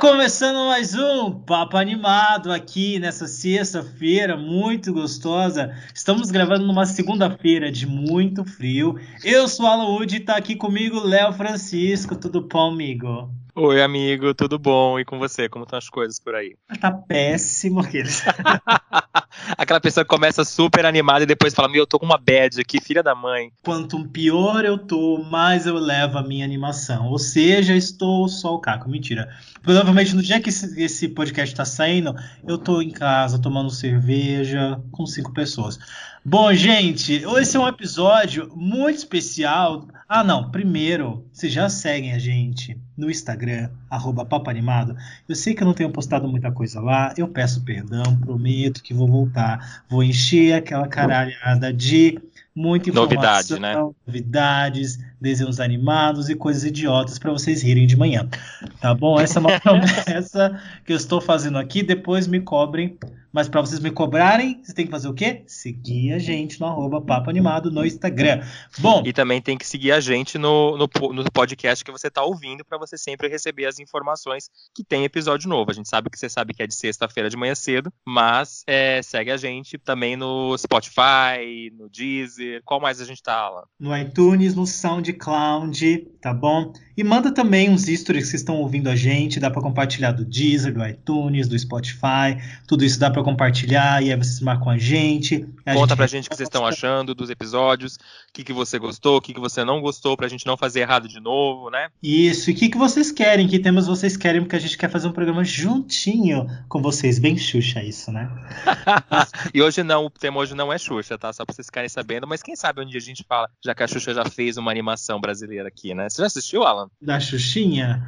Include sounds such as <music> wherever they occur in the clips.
Começando mais um Papo Animado aqui nessa sexta-feira muito gostosa. Estamos gravando numa segunda-feira de muito frio. Eu sou Alan Wood e tá aqui comigo Léo Francisco. Tudo bom, amigo? Oi, amigo, tudo bom? E com você? Como estão as coisas por aí? Tá péssimo aqueles. <laughs> Aquela pessoa que começa super animada e depois fala: Meu, eu tô com uma bad aqui, filha da mãe. Quanto pior eu tô, mais eu levo a minha animação. Ou seja, estou só o caco. Mentira. Provavelmente no dia que esse, esse podcast tá saindo, eu tô em casa tomando cerveja com cinco pessoas. Bom, gente, esse é um episódio muito especial. Ah, não, primeiro, vocês já seguem a gente no Instagram, arroba Animado. Eu sei que eu não tenho postado muita coisa lá, eu peço perdão, prometo que vou voltar. Vou encher aquela caralhada de muita informação, Novidade, né? novidades, desenhos animados e coisas idiotas para vocês rirem de manhã. Tá bom? Essa é uma <laughs> promessa que eu estou fazendo aqui. Depois me cobrem mas para vocês me cobrarem, vocês têm que fazer o quê? Seguir a gente no arroba Papo Animado no Instagram. Bom. E também tem que seguir a gente no, no, no podcast que você está ouvindo para você sempre receber as informações que tem episódio novo. A gente sabe que você sabe que é de sexta-feira de manhã cedo, mas é, segue a gente também no Spotify, no Deezer. Qual mais a gente tá, Alan? No iTunes, no SoundCloud, tá bom? E manda também uns stories que estão ouvindo a gente, dá para compartilhar do Deezer, do iTunes, do Spotify, tudo isso dá para compartilhar e aí vocês marcam a gente. A Conta gente... pra gente o que vocês estão achando dos episódios, o que, que você gostou, o que, que você não gostou, pra gente não fazer errado de novo, né? Isso, e o que, que vocês querem, que temas vocês querem, porque a gente quer fazer um programa juntinho com vocês, bem Xuxa isso, né? <laughs> e hoje não, o tema hoje não é Xuxa, tá? Só pra vocês ficarem sabendo, mas quem sabe um dia a gente fala, já que a Xuxa já fez uma animação brasileira aqui, né? Você já assistiu, Alan? Da Xuxinha?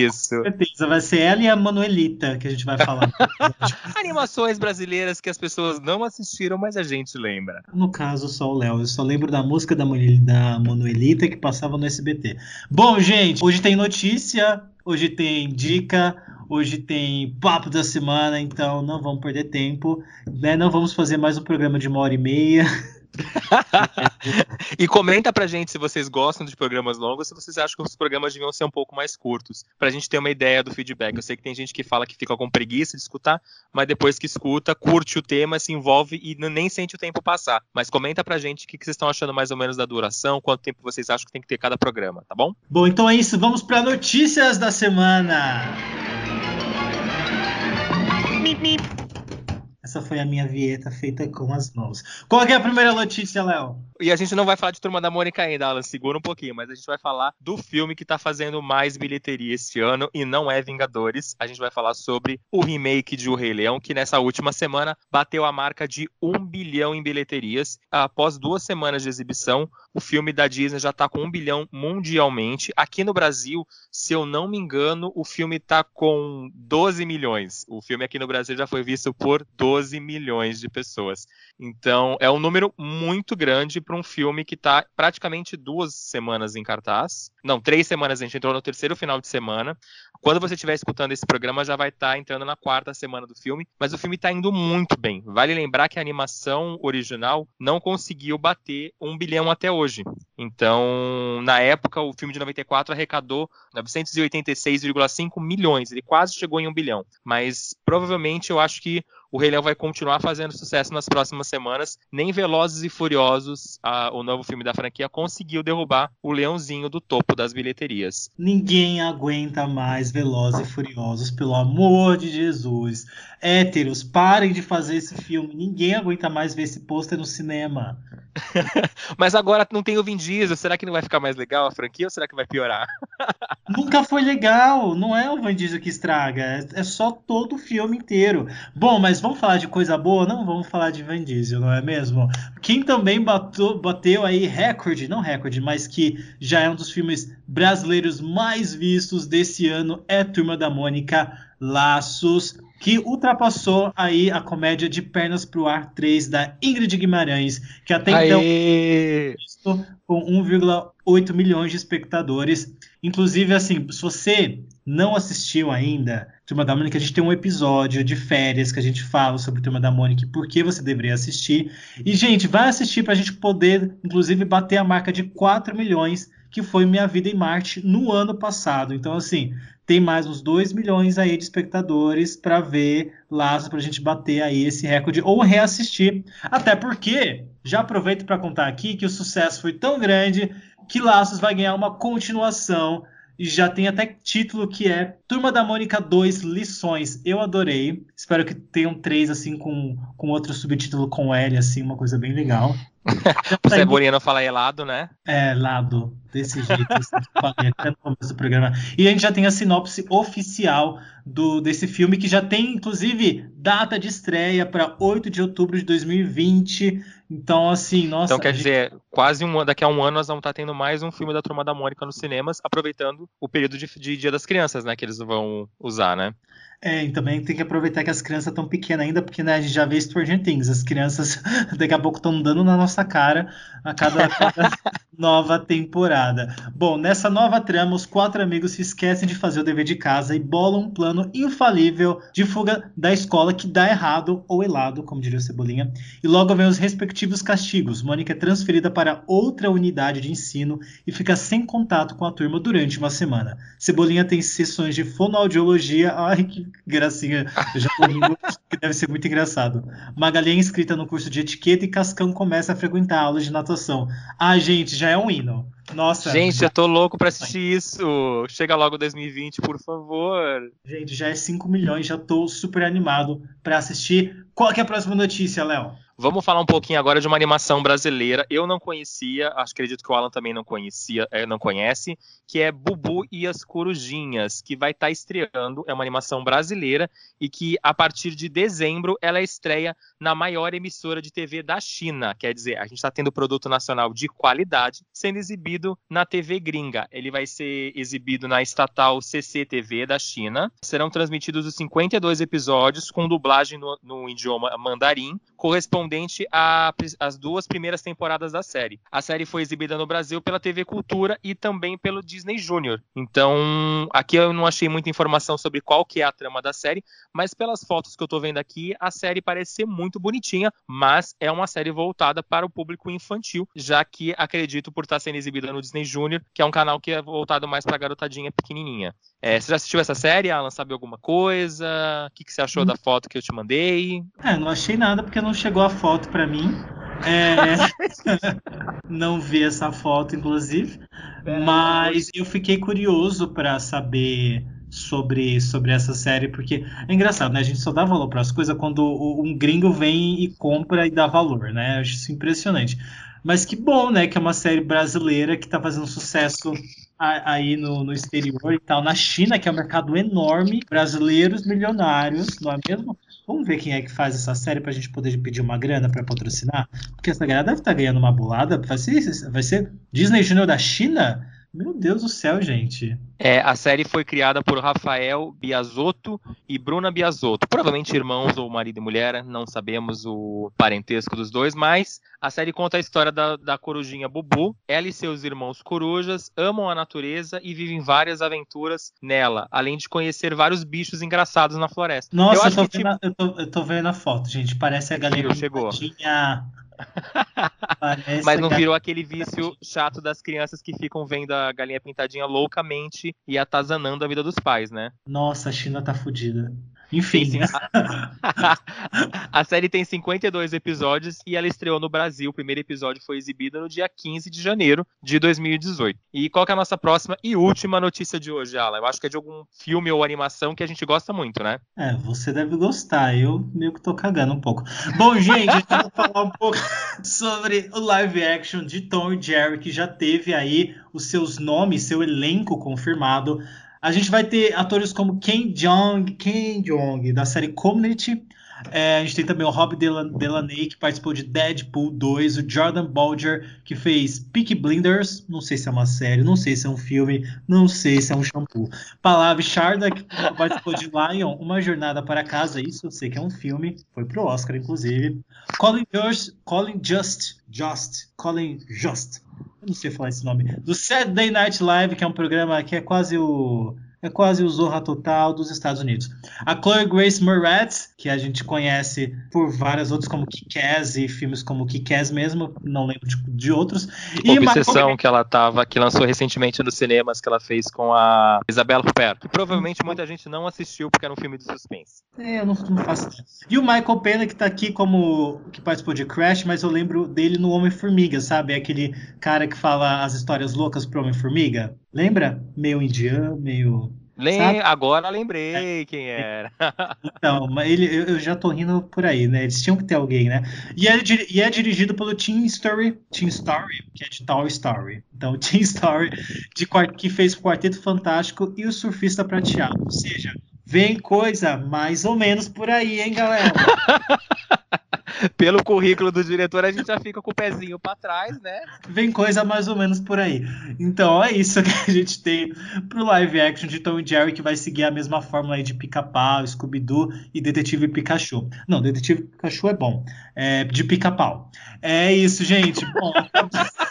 Isso. Ah, com certeza, vai ser ela e a Manuelita que a gente vai falar. <laughs> Animações brasileiras que as pessoas não assistiram, mas a gente lembra. No caso, só o Léo. Eu só lembro da música da, da Manuelita que passava no SBT. Bom, gente, hoje tem notícia, hoje tem dica, hoje tem papo da semana, então não vamos perder tempo. Né? Não vamos fazer mais um programa de uma hora e meia. <laughs> <laughs> e comenta pra gente se vocês gostam de programas longos, se vocês acham que os programas deviam ser um pouco mais curtos, pra gente ter uma ideia do feedback. Eu sei que tem gente que fala que fica com preguiça de escutar, mas depois que escuta, curte o tema, se envolve e nem sente o tempo passar. Mas comenta pra gente o que vocês estão achando mais ou menos da duração, quanto tempo vocês acham que tem que ter cada programa, tá bom? Bom, então é isso, vamos para notícias da semana. Mip, mip. Essa foi a minha vieta feita com as mãos. Qual é a primeira notícia, Léo? E a gente não vai falar de Turma da Mônica ainda, Alan, segura um pouquinho, mas a gente vai falar do filme que tá fazendo mais bilheteria este ano e não é Vingadores. A gente vai falar sobre o remake de O Rei Leão, que nessa última semana bateu a marca de um bilhão em bilheterias. Após duas semanas de exibição, o filme da Disney já tá com um bilhão mundialmente. Aqui no Brasil, se eu não me engano, o filme tá com 12 milhões. O filme aqui no Brasil já foi visto por 12 12 milhões de pessoas. Então, é um número muito grande para um filme que está praticamente duas semanas em cartaz. Não, três semanas, a gente entrou no terceiro final de semana. Quando você estiver escutando esse programa, já vai estar tá entrando na quarta semana do filme, mas o filme está indo muito bem. Vale lembrar que a animação original não conseguiu bater um bilhão até hoje. Então, na época, o filme de 94 arrecadou 986,5 milhões. Ele quase chegou em um bilhão. Mas provavelmente eu acho que o Rei Leão vai continuar fazendo sucesso nas próximas semanas. Nem Velozes e Furiosos, a, o novo filme da franquia, conseguiu derrubar o Leãozinho do topo das bilheterias. Ninguém aguenta mais Velozes e Furiosos, pelo amor de Jesus. Héteros, parem de fazer esse filme. Ninguém aguenta mais ver esse pôster no cinema. <laughs> Mas agora não tem o Vin Diesel. Será que não vai ficar mais legal a franquia ou será que vai piorar? <laughs> Nunca foi legal. Não é o Vin Diesel que estraga. É, só todo o filme inteiro. Bom, mas vamos falar de coisa boa? Não vamos falar de Vin Diesel, não é mesmo? Quem também bateu, bateu aí recorde, não recorde, mas que já é um dos filmes brasileiros mais vistos desse ano é Turma da Mônica Laços que ultrapassou aí a comédia de Pernas pro Ar 3 da Ingrid Guimarães, que até Aê! então com 1,8 milhões de espectadores. Inclusive, assim, se você não assistiu ainda Turma da Mônica, a gente tem um episódio de férias que a gente fala sobre Turma da Mônica e por que você deveria assistir. E, gente, vai assistir para a gente poder, inclusive, bater a marca de 4 milhões, que foi Minha Vida em Marte no ano passado. Então, assim, tem mais uns 2 milhões aí de espectadores para ver Laços, para a gente bater aí esse recorde ou reassistir. Até porque, já aproveito para contar aqui que o sucesso foi tão grande que Laços vai ganhar uma continuação e já tem até título que é Turma da Mônica 2 Lições. Eu adorei. Espero que tenham três assim com, com outro subtítulo com L, assim, uma coisa bem legal. <laughs> o Cebolinha não fala helado, né? É, lado. Desse jeito, assim, <laughs> falei até no começo do programa. E a gente já tem a sinopse oficial do, desse filme, que já tem, inclusive, data de estreia para 8 de outubro de 2020. Então, assim, nossa. Então, quer gente... dizer, quase um daqui a um ano nós vamos estar tendo mais um filme da Turma da Mônica nos cinemas, aproveitando o período de, de Dia das Crianças, né? Que eles vão usar, né? É, e também tem que aproveitar que as crianças estão pequenas ainda, porque né, a gente já vê Stranger Things. As crianças <laughs> daqui a pouco estão dando na nossa cara a cada, cada <laughs> nova temporada. Bom, nessa nova trama, os quatro amigos se esquecem de fazer o dever de casa e bolam um plano infalível de fuga da escola que dá errado ou helado, como diria o Cebolinha. E logo vem os respectivos castigos. Mônica é transferida para outra unidade de ensino e fica sem contato com a turma durante uma semana. Cebolinha tem sessões de fonoaudiologia. Ai, que gracinha. Eu já que deve ser muito engraçado. Magali é inscrita no curso de etiqueta e Cascão começa a frequentar aulas de natação. Ah, gente, já é um hino. Nossa. Gente, eu tô louco pra assistir isso. Chega logo 2020, por favor. Gente, já é 5 milhões, já tô super animado pra assistir. Qual é a próxima notícia, Léo? Vamos falar um pouquinho agora de uma animação brasileira. Eu não conhecia, acho acredito que o Alan também não conhecia, é, não conhece, que é Bubu e as Corujinhas, que vai estar tá estreando. É uma animação brasileira e que a partir de dezembro ela estreia na maior emissora de TV da China. Quer dizer, a gente está tendo produto nacional de qualidade sendo exibido na TV gringa. Ele vai ser exibido na estatal CCTV da China. Serão transmitidos os 52 episódios com dublagem no, no idioma mandarim, correspondendo correspondente às duas primeiras temporadas da série. A série foi exibida no Brasil pela TV Cultura e também pelo Disney Junior. Então, aqui eu não achei muita informação sobre qual que é a trama da série, mas pelas fotos que eu tô vendo aqui, a série parece ser muito bonitinha, mas é uma série voltada para o público infantil, já que acredito por estar sendo exibida no Disney Junior, que é um canal que é voltado mais para garotadinha pequenininha. É, você já assistiu essa série, Alan? Sabe alguma coisa? O que, que você achou hum. da foto que eu te mandei? É, não achei nada porque não chegou a foto para mim. É... <laughs> não vi essa foto, inclusive. Mas eu fiquei curioso para saber sobre, sobre essa série, porque é engraçado, né? A gente só dá valor para as coisas quando um gringo vem e compra e dá valor, né? Eu acho isso impressionante. Mas que bom, né? Que é uma série brasileira que está fazendo sucesso aí no, no, exterior e tal. Na China, que é um mercado enorme, brasileiros milionários, não é mesmo? Vamos ver quem é que faz essa série para a gente poder pedir uma grana para patrocinar? Porque essa galera deve estar tá ganhando uma bolada. Vai ser, vai ser Disney Junior da China? Meu Deus do céu, gente. É, a série foi criada por Rafael Biasotto e Bruna Biasotto. Provavelmente irmãos ou marido e mulher, não sabemos o parentesco dos dois, mas a série conta a história da, da corujinha Bubu. Ela e seus irmãos corujas amam a natureza e vivem várias aventuras nela, além de conhecer vários bichos engraçados na floresta. Nossa, eu, eu, tô, que, vendo, tipo... eu, tô, eu tô, vendo a foto, gente. Parece a galera chegou. <laughs> Mas não virou aquele vício chato das crianças que ficam vendo a galinha pintadinha loucamente e atazanando a vida dos pais, né? Nossa, a China tá fodida. Enfim. Sim, a, a, série tem 52 episódios e ela estreou no Brasil. O primeiro episódio foi exibido no dia 15 de janeiro de 2018. E qual é a nossa próxima e última notícia de hoje, Ala? Eu acho que é de algum filme ou animação que a gente gosta muito, né? É, você deve gostar. Eu meio que tô cagando um pouco. Bom, gente, vamos falar um pouco <laughs> sobre o live action de Tom e Jerry, que já teve aí os seus nomes, seu elenco confirmado. A gente vai ter atores como Ken Jeong, Ken Jeong da série Community. É, a gente tem também o Rob Delaney, que participou de Deadpool 2, o Jordan Bolger, que fez Peaky Blinders, não sei se é uma série, não sei se é um filme, não sei se é um shampoo. Palavra Sharda, que participou de Lion, Uma Jornada para Casa, isso eu sei que é um filme, foi pro Oscar, inclusive. Colin Just, Colin Just, Just, Colin Just, eu não sei falar esse nome, do Saturday Night Live, que é um programa que é quase o é quase o Zorra Total dos Estados Unidos. A Chloe Grace Moretz, que a gente conhece por várias outras, como Kick-Ass e filmes como Kick-Ass mesmo, não lembro de, de outros. E Obsessão Michael... que ela tava, que lançou recentemente nos cinemas, que ela fez com a Isabela Huppert, que provavelmente muita gente não assistiu porque era um filme de suspense. É, eu não, não faço E o Michael Pena, que tá aqui como que participou de Crash, mas eu lembro dele no Homem-Formiga, sabe? É aquele cara que fala as histórias loucas pro Homem-Formiga. Lembra? Meio indiano, meio Lem agora lembrei é. quem era. Então, ele, eu já tô rindo por aí, né? Eles tinham que ter alguém, né? E é, e é dirigido pelo Team Story, Team Story, que é de Toy Story. Então, <laughs> Team Story, de, que fez o Quarteto Fantástico e o Surfista Prateado. Ou seja, vem coisa mais ou menos por aí, hein, galera? <laughs> <laughs> pelo currículo do diretor, a gente já fica com o pezinho para trás, né? Vem coisa mais ou menos por aí. Então é isso <laughs> que a gente tem pro live action de Tom e Jerry, que vai seguir a mesma fórmula aí de Pica-Pau, Scooby-Doo e Detetive Pikachu. Não, Detetive Pikachu é bom. É de Pica-Pau. É isso, gente. Bom, <laughs>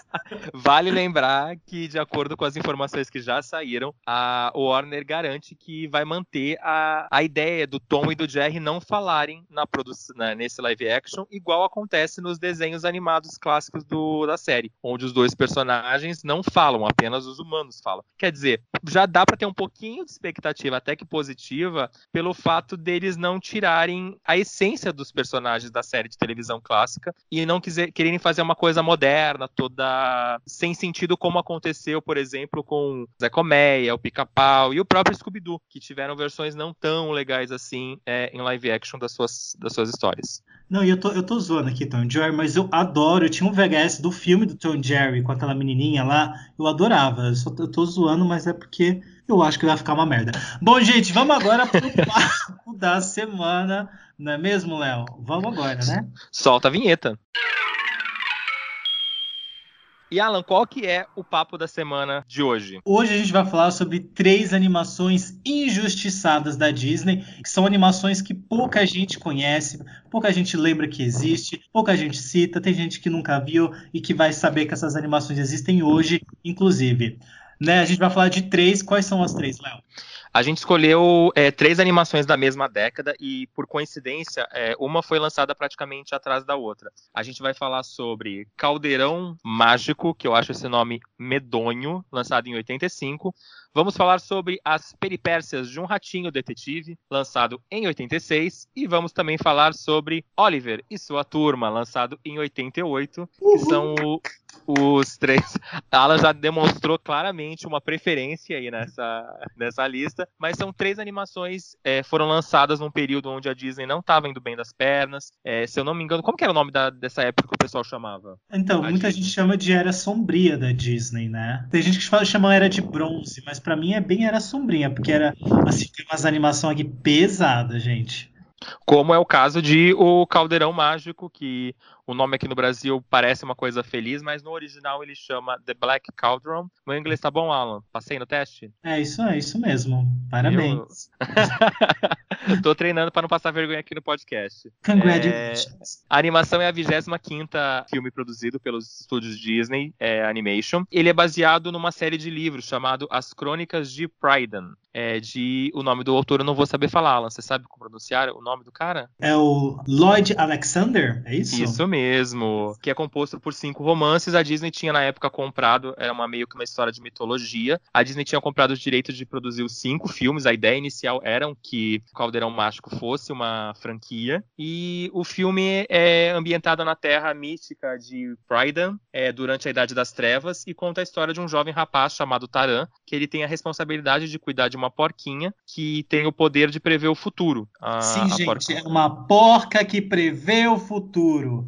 Vale lembrar que, de acordo com as informações que já saíram, a Warner garante que vai manter a, a ideia do Tom e do Jerry não falarem na produção, nesse live action, igual acontece nos desenhos animados clássicos do, da série, onde os dois personagens não falam, apenas os humanos falam. Quer dizer, já dá para ter um pouquinho de expectativa, até que positiva, pelo fato deles não tirarem a essência dos personagens da série de televisão clássica e não quiser, quererem fazer uma coisa moderna, toda sem sentido, como aconteceu, por exemplo, com Zé Colmeia, o Pica-Pau e o próprio Scooby-Doo, que tiveram versões não tão legais assim é, em live action das suas, das suas histórias. Não, e eu tô, eu tô zoando aqui, Tom Jerry, mas eu adoro. Eu tinha um VHS do filme do Tom Jerry com aquela menininha lá. Eu adorava. Eu, só, eu tô zoando, mas é porque eu acho que vai ficar uma merda. Bom, gente, vamos agora pro <laughs> papo da semana. Não é mesmo, Léo? Vamos agora, né? Solta a vinheta. E Alan, qual que é o papo da semana de hoje? Hoje a gente vai falar sobre três animações injustiçadas da Disney, que são animações que pouca gente conhece, pouca gente lembra que existe, pouca gente cita, tem gente que nunca viu e que vai saber que essas animações existem hoje, inclusive. Né? A gente vai falar de três. Quais são as três, Léo? A gente escolheu é, três animações da mesma década e, por coincidência, é, uma foi lançada praticamente atrás da outra. A gente vai falar sobre Caldeirão Mágico, que eu acho esse nome medonho, lançado em 85. Vamos falar sobre As Peripécias de um Ratinho Detetive, lançado em 86. E vamos também falar sobre Oliver e sua turma, lançado em 88, que são o, os três. Alan já demonstrou claramente uma preferência aí nessa, nessa lista, mas são três animações é, foram lançadas num período onde a Disney não estava indo bem das pernas. É, se eu não me engano, como que era o nome da, dessa época que o pessoal chamava? Então, a muita Disney. gente chama de era sombria da Disney, né? Tem gente que fala, chama era de bronze, mas para mim é bem era sombria, porque era assim, tem umas animações aqui pesadas, gente. Como é o caso de O Caldeirão Mágico, que o nome aqui no Brasil parece uma coisa feliz, mas no original ele chama The Black Cauldron. Meu inglês tá bom, Alan? Passei no teste? É isso, é isso mesmo. Parabéns. Eu... <laughs> Tô treinando para não passar vergonha aqui no podcast. Congratulations. É... A animação é a 25 filme produzido pelos estúdios Disney é, Animation. Ele é baseado numa série de livros chamado As Crônicas de Pryden. É, de o nome do autor eu não vou saber falar, Alan. Você sabe como pronunciar o nome do cara? É o Lloyd Alexander, é isso? Isso mesmo mesmo, que é composto por cinco romances. A Disney tinha na época comprado, era uma meio que uma história de mitologia. A Disney tinha comprado os direitos de produzir os cinco filmes. A ideia inicial era que o Caldeirão Mágico fosse uma franquia. E o filme é ambientado na terra mística de Prydan, é, durante a Idade das Trevas, e conta a história de um jovem rapaz chamado Taran, que ele tem a responsabilidade de cuidar de uma porquinha que tem o poder de prever o futuro. A, Sim, a gente, porca... é uma porca que prevê o futuro.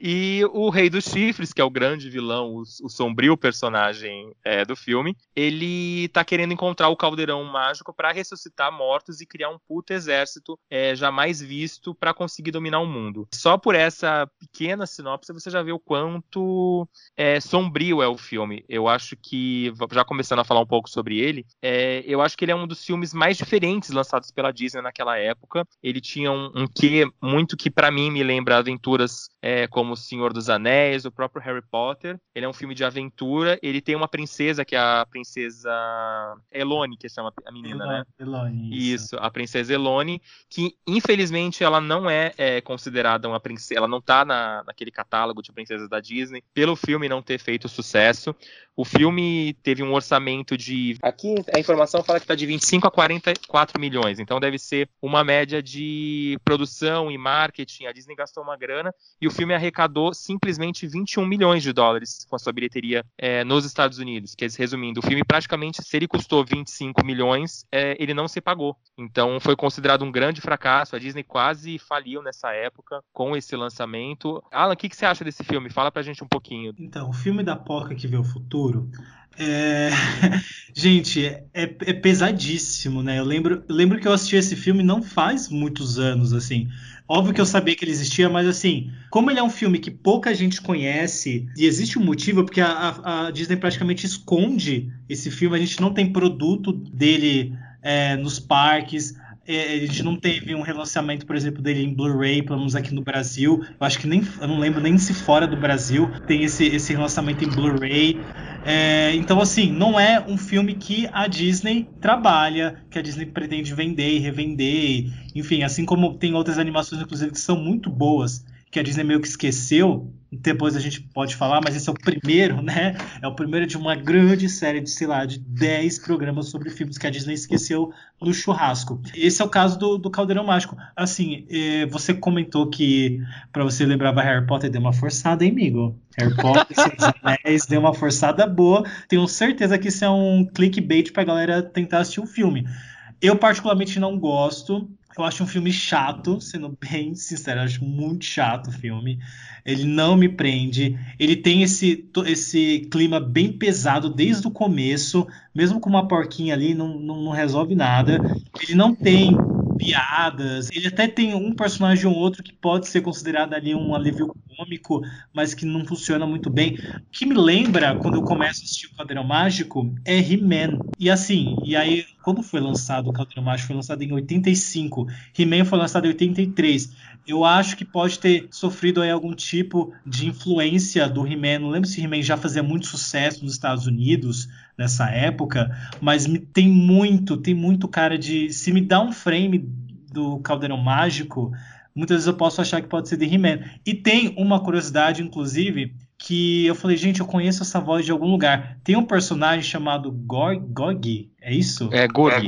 E o Rei dos Chifres, que é o grande vilão, o, o sombrio personagem é, do filme, ele tá querendo encontrar o caldeirão mágico para ressuscitar mortos e criar um puto exército é, jamais visto para conseguir dominar o mundo. Só por essa pequena sinopse você já vê o quanto é, sombrio é o filme. Eu acho que, já começando a falar um pouco sobre ele, é, eu acho que ele é um dos filmes mais diferentes lançados pela Disney naquela época. Ele tinha um, um quê muito que para mim me lembra aventuras é, como O Senhor dos Anéis, o próprio Harry Potter. Ele é um filme de aventura. Ele tem uma princesa, que é a princesa Elone, que chama a menina, Elone, né? Elone, Isso. isso. a princesa Elone, que infelizmente ela não é, é considerada uma princesa, ela não tá na, naquele catálogo de princesas da Disney, pelo filme não ter feito sucesso. O filme teve um orçamento de. Aqui a informação fala que tá de 25 a 44 milhões, então deve ser uma média de produção e marketing. A Disney gastou uma grana e o filme arrecadou simplesmente 21 milhões de dólares com a sua bilheteria é, nos Estados Unidos. Quer dizer, resumindo, o filme praticamente, se ele custou 25 milhões, é, ele não se pagou. Então foi considerado um grande fracasso. A Disney quase faliu nessa época com esse lançamento. Alan, o que, que você acha desse filme? Fala pra gente um pouquinho. Então, o filme da Poca que vê o futuro. É... <laughs> Gente, é, é, pesadíssimo, né? Eu lembro, eu lembro que eu assisti esse filme não faz muitos anos, assim. Óbvio que eu sabia que ele existia, mas assim, como ele é um filme que pouca gente conhece, e existe um motivo, porque a, a, a Disney praticamente esconde esse filme, a gente não tem produto dele é, nos parques, a gente não teve um relançamento, por exemplo, dele em Blu-ray, pelo menos aqui no Brasil. Eu acho que nem, eu não lembro nem se fora do Brasil tem esse, esse relançamento em Blu-ray. É, então, assim, não é um filme que a Disney trabalha, que a Disney pretende vender e revender. Enfim, assim como tem outras animações, inclusive, que são muito boas, que a Disney meio que esqueceu depois a gente pode falar, mas esse é o primeiro, <laughs> né? É o primeiro de uma grande série de, sei lá, de 10 programas sobre filmes que a Disney esqueceu no churrasco. Esse é o caso do, do Caldeirão Mágico. Assim, eh, você comentou que para você lembrava Harry Potter deu uma forçada, hein, amigo? Harry Potter, Anéis, deu uma forçada boa. Tenho certeza que isso é um clickbait pra galera tentar assistir o um filme. Eu particularmente não gosto. Eu acho um filme chato, sendo <laughs> bem sincero, eu acho muito chato o filme. Ele não me prende. Ele tem esse, esse clima bem pesado desde o começo, mesmo com uma porquinha ali, não, não, não resolve nada. Ele não tem piadas. Ele até tem um personagem ou outro que pode ser considerado ali um alívio cômico, mas que não funciona muito bem. O que me lembra, quando eu começo a assistir o Caldeirão Mágico, é He-Man. E assim, e aí, quando foi lançado o Caldeirão Mágico? Foi lançado em 85. He-Man foi lançado em 83. Eu acho que pode ter sofrido aí algum tipo de influência do He-Man. Não lembro se He-Man já fazia muito sucesso nos Estados Unidos nessa época, mas me, tem muito, tem muito cara de. Se me dá um frame do Caldeirão Mágico, muitas vezes eu posso achar que pode ser de He-Man. E tem uma curiosidade, inclusive, que eu falei, gente, eu conheço essa voz de algum lugar. Tem um personagem chamado Gog, é isso? É Gug.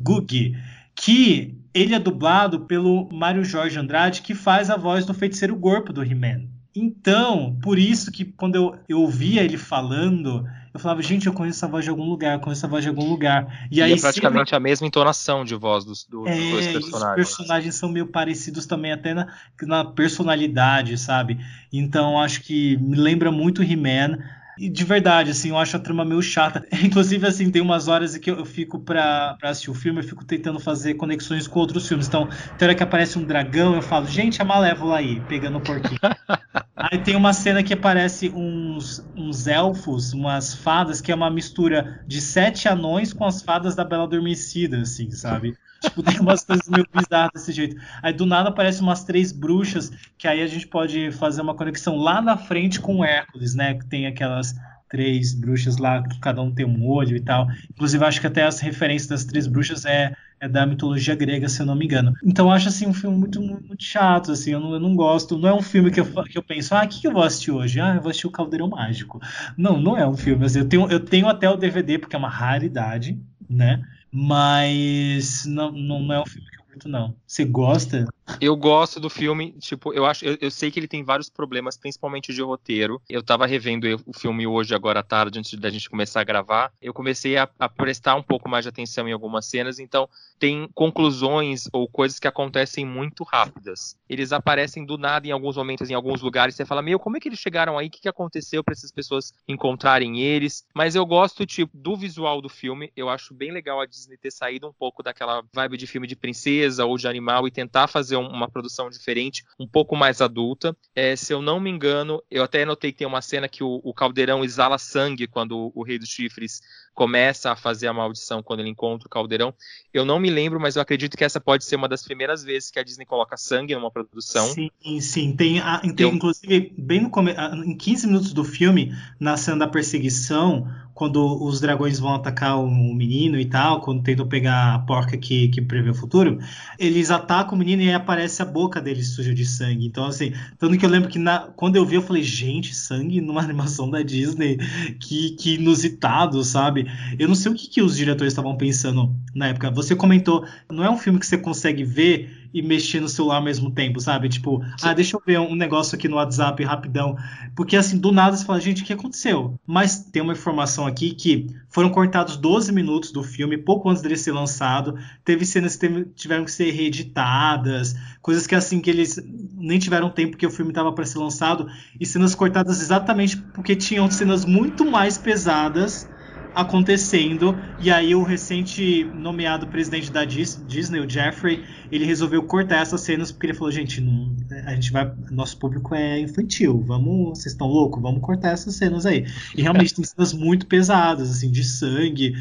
Gug, que ele é dublado pelo Mário Jorge Andrade, que faz a voz do feiticeiro Gorpo do He-Man. Então, por isso que quando eu, eu ouvia ele falando, eu falava, gente, eu conheço essa voz de algum lugar, eu conheço essa voz de algum lugar. E, e aí, é praticamente a mesma entonação de voz dos, do, é, dos dois personagens. Os personagens são meio parecidos também, até na, na personalidade, sabe? Então, acho que me lembra muito He-Man. E de verdade, assim, eu acho a trama meio chata. <laughs> Inclusive, assim, tem umas horas em que eu fico pra, pra assistir o filme, eu fico tentando fazer conexões com outros filmes. Então, tem hora que aparece um dragão, eu falo, gente, a Malévola aí, pegando o porquinho. <laughs> aí tem uma cena que aparece uns, uns elfos, umas fadas, que é uma mistura de sete anões com as fadas da Bela Adormecida, assim, sabe? <laughs> Tipo, tem umas coisas meio bizarras desse jeito. Aí do nada aparecem umas três bruxas, que aí a gente pode fazer uma conexão lá na frente com Hércules, né? Que tem aquelas três bruxas lá, que cada um tem um olho e tal. Inclusive, acho que até as referências das três bruxas é, é da mitologia grega, se eu não me engano. Então, acho assim um filme muito, muito chato, assim, eu não, eu não gosto. Não é um filme que eu, que eu penso, ah, o que, eu vou assistir hoje? Ah, eu vou assistir o Caldeirão Mágico. Não, não é um filme. Assim, eu, tenho, eu tenho até o DVD, porque é uma raridade, né? Mas não, não é um filme que eu curto, não. Você gosta? Eu gosto do filme, tipo, eu acho, eu, eu, sei que ele tem vários problemas, principalmente de roteiro. Eu tava revendo o filme hoje, agora à tarde, antes da gente começar a gravar. Eu comecei a, a prestar um pouco mais de atenção em algumas cenas, então tem conclusões ou coisas que acontecem muito rápidas. Eles aparecem do nada em alguns momentos, em alguns lugares, você fala, meu, como é que eles chegaram aí? O que, que aconteceu para essas pessoas encontrarem eles? Mas eu gosto, tipo, do visual do filme. Eu acho bem legal a Disney ter saído um pouco daquela vibe de filme de princesa ou de animal e tentar fazer uma produção diferente, um pouco mais adulta. É, se eu não me engano, eu até notei que tem uma cena que o, o caldeirão exala sangue quando o, o Rei dos Chifres começa a fazer a maldição quando ele encontra o caldeirão. Eu não me lembro, mas eu acredito que essa pode ser uma das primeiras vezes que a Disney coloca sangue numa produção. Sim, sim. Tem, a, tem eu... inclusive, bem no come... em 15 minutos do filme, na cena da perseguição, quando os dragões vão atacar o menino e tal, quando tentam pegar a porca que, que prevê o futuro, eles atacam o menino e aí aparece a boca dele suja de sangue. Então, assim, tanto que eu lembro que na, quando eu vi, eu falei, gente, sangue numa <laughs> animação da Disney, que, que inusitado, sabe? Eu não sei o que, que os diretores estavam pensando na época. Você comentou, não é um filme que você consegue ver e mexer no celular ao mesmo tempo, sabe? Tipo, Sim. ah, deixa eu ver um negócio aqui no WhatsApp rapidão. Porque assim, do nada você fala, gente, o que aconteceu? Mas tem uma informação aqui que foram cortados 12 minutos do filme, pouco antes dele ser lançado. Teve cenas que tiveram que ser reeditadas, coisas que assim, que eles nem tiveram tempo porque o filme estava para ser lançado, e cenas cortadas exatamente porque tinham cenas muito mais pesadas acontecendo. E aí o recente nomeado presidente da Disney, o Jeffrey, ele resolveu cortar essas cenas porque ele falou, gente, não, a gente vai, nosso público é infantil, vamos, vocês estão loucos, vamos cortar essas cenas aí. E realmente tem cenas muito pesadas, assim, de sangue.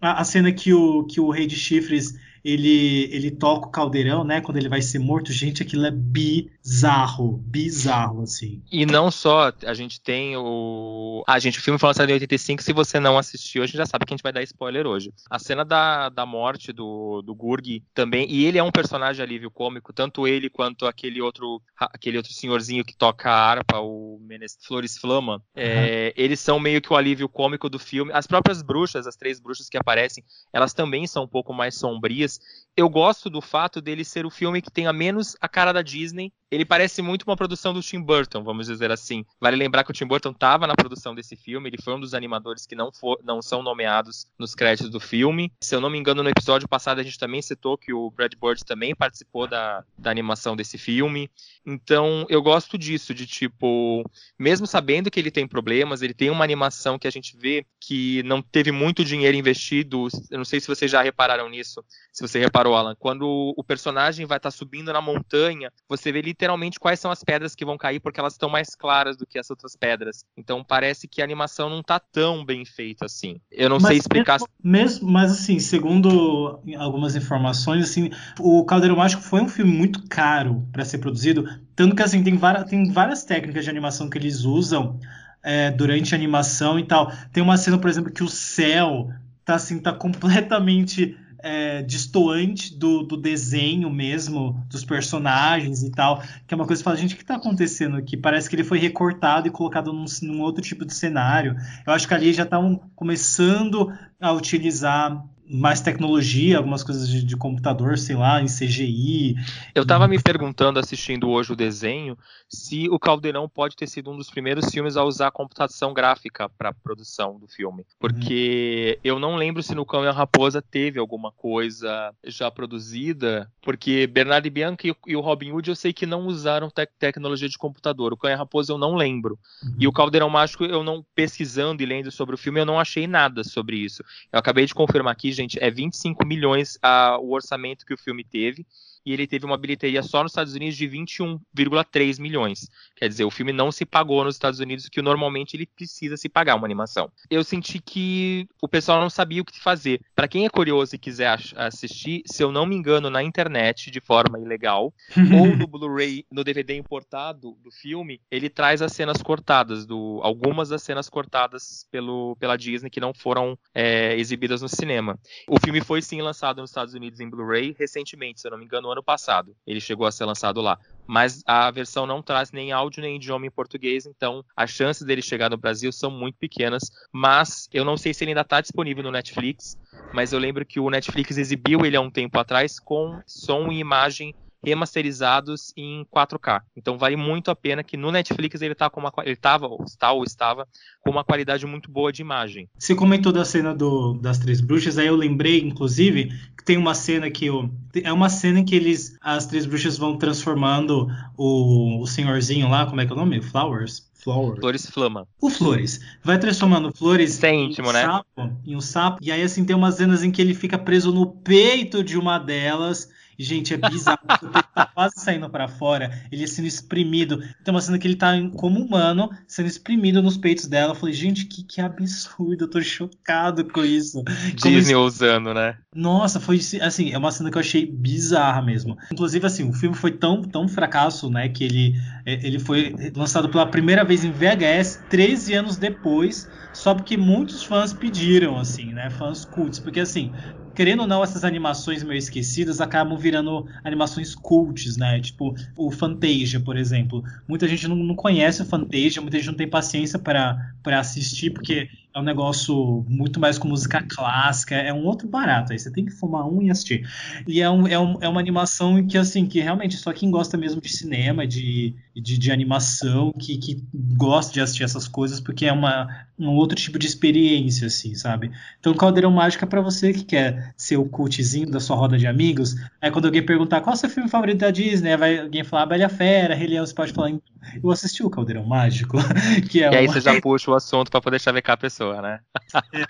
A, a cena que o, que o rei de chifres ele, ele toca o caldeirão, né? Quando ele vai ser morto, gente, aquilo é bizarro, bizarro, assim. E não só, a gente tem o. Ah, gente, o filme foi lançado em 85, se você não assistiu, a gente já sabe que a gente vai dar spoiler hoje. A cena da, da morte do, do Gurg também, e ele é um personagem alívio cômico, tanto ele quanto aquele outro aquele outro senhorzinho que toca a harpa, o Menes, Flores Flama, uhum. é, eles são meio que o alívio cômico do filme. As próprias bruxas, as três bruxas que aparecem, elas também são um pouco mais sombrias eu gosto do fato dele ser o filme que tenha menos a cara da Disney. Ele parece muito uma produção do Tim Burton, vamos dizer assim. Vale lembrar que o Tim Burton estava na produção desse filme, ele foi um dos animadores que não, for, não são nomeados nos créditos do filme. Se eu não me engano, no episódio passado a gente também citou que o Brad Bird também participou da, da animação desse filme. Então, eu gosto disso, de tipo, mesmo sabendo que ele tem problemas, ele tem uma animação que a gente vê que não teve muito dinheiro investido. Eu não sei se vocês já repararam nisso, se você reparou, Alan. Quando o personagem vai estar tá subindo na montanha, você vê literalmente quais são as pedras que vão cair, porque elas estão mais claras do que as outras pedras. Então, parece que a animação não está tão bem feita assim. Eu não mas sei explicar. Mesmo, mas assim, segundo algumas informações, assim, o Caldeirão Mágico foi um filme muito caro para ser produzido tanto que assim, tem várias, tem várias técnicas de animação que eles usam é, durante a animação e tal. Tem uma cena, por exemplo, que o céu tá assim, tá completamente é, distoante do, do, desenho mesmo, dos personagens e tal, que é uma coisa que fala, gente, o que está acontecendo aqui? Parece que ele foi recortado e colocado num, num outro tipo de cenário. Eu acho que ali já estão começando a utilizar mais tecnologia, algumas coisas de, de, computador, sei lá, em CGI. Eu estava me perguntando, assistindo hoje o desenho, se o Caldeirão pode ter sido um dos primeiros filmes a usar computação gráfica para a produção do filme. Porque uhum. eu não lembro se no Cão e a Raposa teve alguma coisa já produzida, porque Bernardo Bianchi e o Robin Hood eu sei que não usaram te tecnologia de computador. O Cão e a Raposa eu não lembro. Uhum. E o Caldeirão Mágico, eu não pesquisando e lendo sobre o filme, eu não achei nada sobre isso. Eu acabei de confirmar aqui, gente, é 25 milhões a, o orçamento que o filme teve e ele teve uma bilheteria só nos Estados Unidos de 21,3 milhões. Quer dizer, o filme não se pagou nos Estados Unidos, que normalmente ele precisa se pagar uma animação. Eu senti que o pessoal não sabia o que fazer. Para quem é curioso e quiser assistir, se eu não me engano, na internet, de forma ilegal, <laughs> ou no Blu-ray, no DVD importado do filme, ele traz as cenas cortadas, do, algumas das cenas cortadas pelo, pela Disney que não foram é, exibidas no cinema. O filme foi sim lançado nos Estados Unidos em Blu-ray recentemente, se eu não me engano, ano passado. Ele chegou a ser lançado lá. Mas a versão não traz nem áudio nem idioma em português, então as chances dele chegar no Brasil são muito pequenas. Mas eu não sei se ele ainda está disponível no Netflix, mas eu lembro que o Netflix exibiu ele há um tempo atrás com som e imagem remasterizados em 4K. Então vale muito a pena que no Netflix ele tá com uma ele tava ou está ou estava com uma qualidade muito boa de imagem. Você comentou da cena do, das três bruxas, aí eu lembrei inclusive que tem uma cena que eu, é uma cena em que eles as três bruxas vão transformando o, o senhorzinho lá, como é que é o nome? Flowers. Flowers. Flores Flama. O Flores. Vai transformando Flores é íntimo, em, um né? sapo, em um sapo. E aí, assim, tem umas cenas em que ele fica preso no peito de uma delas gente, é bizarro. <laughs> ele tá quase saindo para fora, ele é sendo exprimido. Tem uma cena que ele tá como humano, sendo exprimido nos peitos dela. Eu falei, gente, que, que absurdo, eu tô chocado com isso. Disney isso... ousando, né? Nossa, foi assim, é uma cena que eu achei bizarra mesmo. Inclusive, assim, o filme foi tão, tão fracasso, né, que ele, ele foi lançado pela primeira vez em VHS 13 anos depois, só porque muitos fãs pediram, assim, né, fãs cults, porque assim, querendo ou não, essas animações meio esquecidas acabam virando animações cults, né? Tipo o Fantasia, por exemplo. Muita gente não, não conhece o Fantasia, muita gente não tem paciência para assistir, porque é um negócio muito mais com música clássica, é um outro barato. Aí você tem que fumar um e assistir. E é, um, é, um, é uma animação que, assim, que realmente só quem gosta mesmo de cinema, de, de, de animação, que, que gosta de assistir essas coisas, porque é uma, um outro tipo de experiência, assim, sabe? Então, Caldeirão Mágico é pra você que quer ser o cultzinho da sua roda de amigos. Aí, quando alguém perguntar qual é o seu filme favorito da Disney, vai alguém falar Bela Fera, Rei Leão, você pode falar, eu assisti o Caldeirão Mágico, <laughs> que é E aí uma... você já puxa o assunto para poder chavecar a pessoa, né?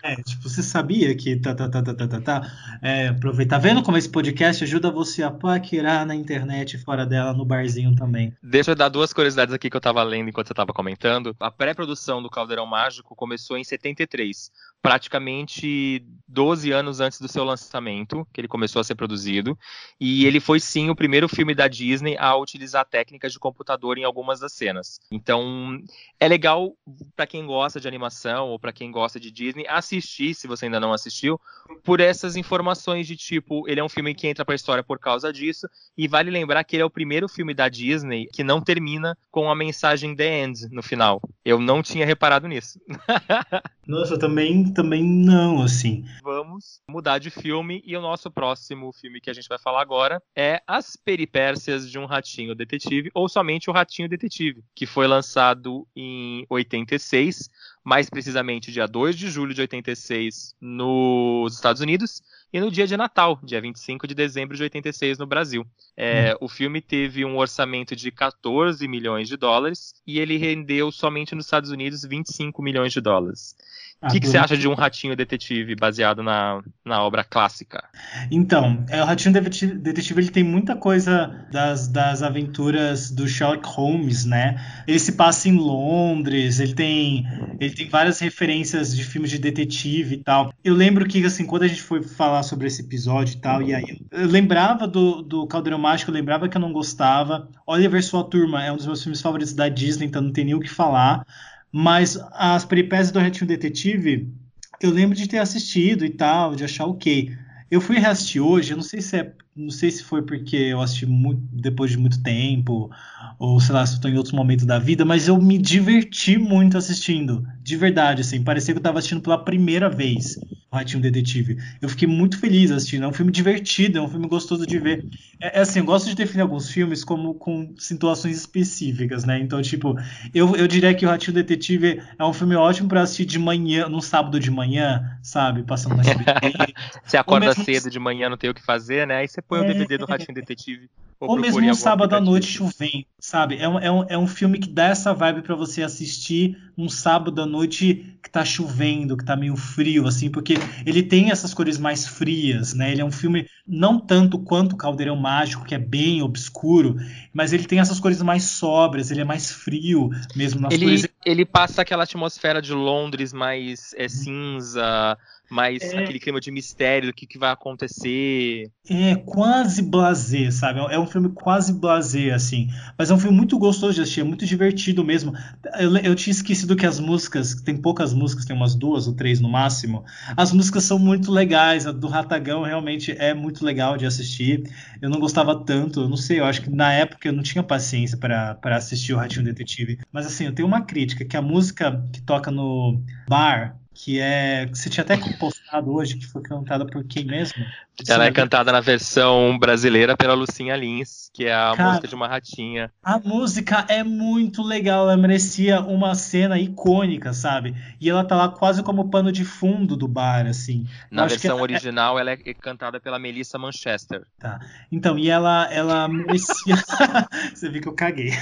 é, tipo, você sabia que tá, tá, tá, tá, tá, tá, tá. É, aproveitar, vendo como esse podcast ajuda você a paquerar na internet fora dela, no barzinho também. Deixa eu dar duas curiosidades aqui que eu tava lendo enquanto você tava comentando. A pré-produção do Caldeirão Mágico começou em 73 praticamente 12 anos antes do seu lançamento, que ele começou a ser produzido, e ele foi sim o primeiro filme da Disney a utilizar técnicas de computador em algumas das cenas. Então, é legal para quem gosta de animação ou para quem gosta de Disney assistir, se você ainda não assistiu, por essas informações de tipo, ele é um filme que entra para a história por causa disso, e vale lembrar que ele é o primeiro filme da Disney que não termina com a mensagem The End no final. Eu não tinha reparado nisso. <laughs> <laughs> Nossa, também também não, assim. Vamos mudar de filme e o nosso próximo filme que a gente vai falar agora é As Peripécias de um Ratinho Detetive, ou somente o Ratinho Detetive, que foi lançado em 86, mais precisamente dia 2 de julho de 86 nos Estados Unidos e no dia de Natal, dia 25 de dezembro de 86 no Brasil. É, hum. O filme teve um orçamento de 14 milhões de dólares e ele rendeu somente nos Estados Unidos 25 milhões de dólares. O que, que você acha de um ratinho detetive baseado na, na obra clássica? Então, é, o ratinho detetive ele tem muita coisa das, das aventuras do Sherlock Holmes, né? Ele se passa em Londres, ele tem, ele tem várias referências de filmes de detetive e tal. Eu lembro que, assim, quando a gente foi falar sobre esse episódio e tal, e aí eu lembrava do, do Caldeirão Mágico, eu lembrava que eu não gostava. Oliver Sua Turma é um dos meus filmes favoritos da Disney, então não tem nem o que falar. Mas as peripécias do Retinho Detetive, eu lembro de ter assistido e tal, de achar ok. Eu fui reassistir hoje, eu não sei se é, não sei se foi porque eu assisti muito, depois de muito tempo, ou sei lá, se estou em outros momentos da vida, mas eu me diverti muito assistindo, de verdade, assim, parecia que eu estava assistindo pela primeira vez. Ratinho Detetive. Eu fiquei muito feliz assistindo. É um filme divertido, é um filme gostoso de ver. É, é, assim, eu gosto de definir alguns filmes como com situações específicas, né? Então, tipo, eu, eu diria que o Ratinho Detetive é um filme ótimo para assistir de manhã, num sábado de manhã, sabe? Passando na SBT. <laughs> você acorda mesmo... cedo de manhã, não tem o que fazer, né? Aí você põe é... o DVD do Ratinho Detetive. Ou, ou mesmo um sábado à noite chovendo, sabe? É um, é, um, é um filme que dá essa vibe para você assistir um sábado à noite que tá chovendo, que tá meio frio, assim, porque ele tem essas cores mais frias, né? Ele é um filme não tanto quanto o Caldeirão Mágico, que é bem obscuro, mas ele tem essas cores mais sóbrias, ele é mais frio mesmo nas ele, cores. Ele passa aquela atmosfera de Londres mais é, cinza, mais é... aquele clima de mistério do que, que vai acontecer. É quase blazer, sabe? É um filme quase blazer, assim. Mas é um filme muito gostoso de assistir, é muito divertido mesmo. Eu, eu tinha esquecido que as músicas, tem poucas músicas, tem umas duas ou três no máximo. As músicas são muito legais, a do Ratagão realmente é muito legal de assistir. Eu não gostava tanto, eu não sei, eu acho que na época eu não tinha paciência para assistir o Ratinho Detetive. Mas assim, eu tenho uma crítica, que a música que toca no bar que é. Você tinha até postado hoje, que foi cantada por quem mesmo? Ela é cantada na versão brasileira pela Lucinha Lins, que é a Cara, música de uma ratinha. A música é muito legal, ela merecia uma cena icônica, sabe? E ela tá lá quase como pano de fundo do bar, assim. Na versão ela é original, é... ela é cantada pela Melissa Manchester. Tá. Então, e ela, ela merecia. <laughs> Você viu que eu caguei. <laughs>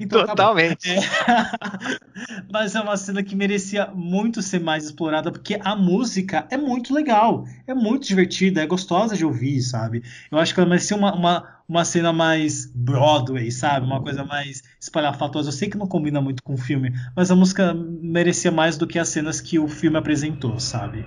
Então, tá Totalmente. Tá <laughs> Mas é uma cena que merecia muito ser mais explorada, porque a música é muito legal, é muito divertida, é gostosa de ouvir, sabe? Eu acho que ela merecia uma, uma, uma cena mais Broadway, sabe? Uma coisa mais espalhafatosa. Eu sei que não combina muito com o filme, mas a música merecia mais do que as cenas que o filme apresentou, sabe?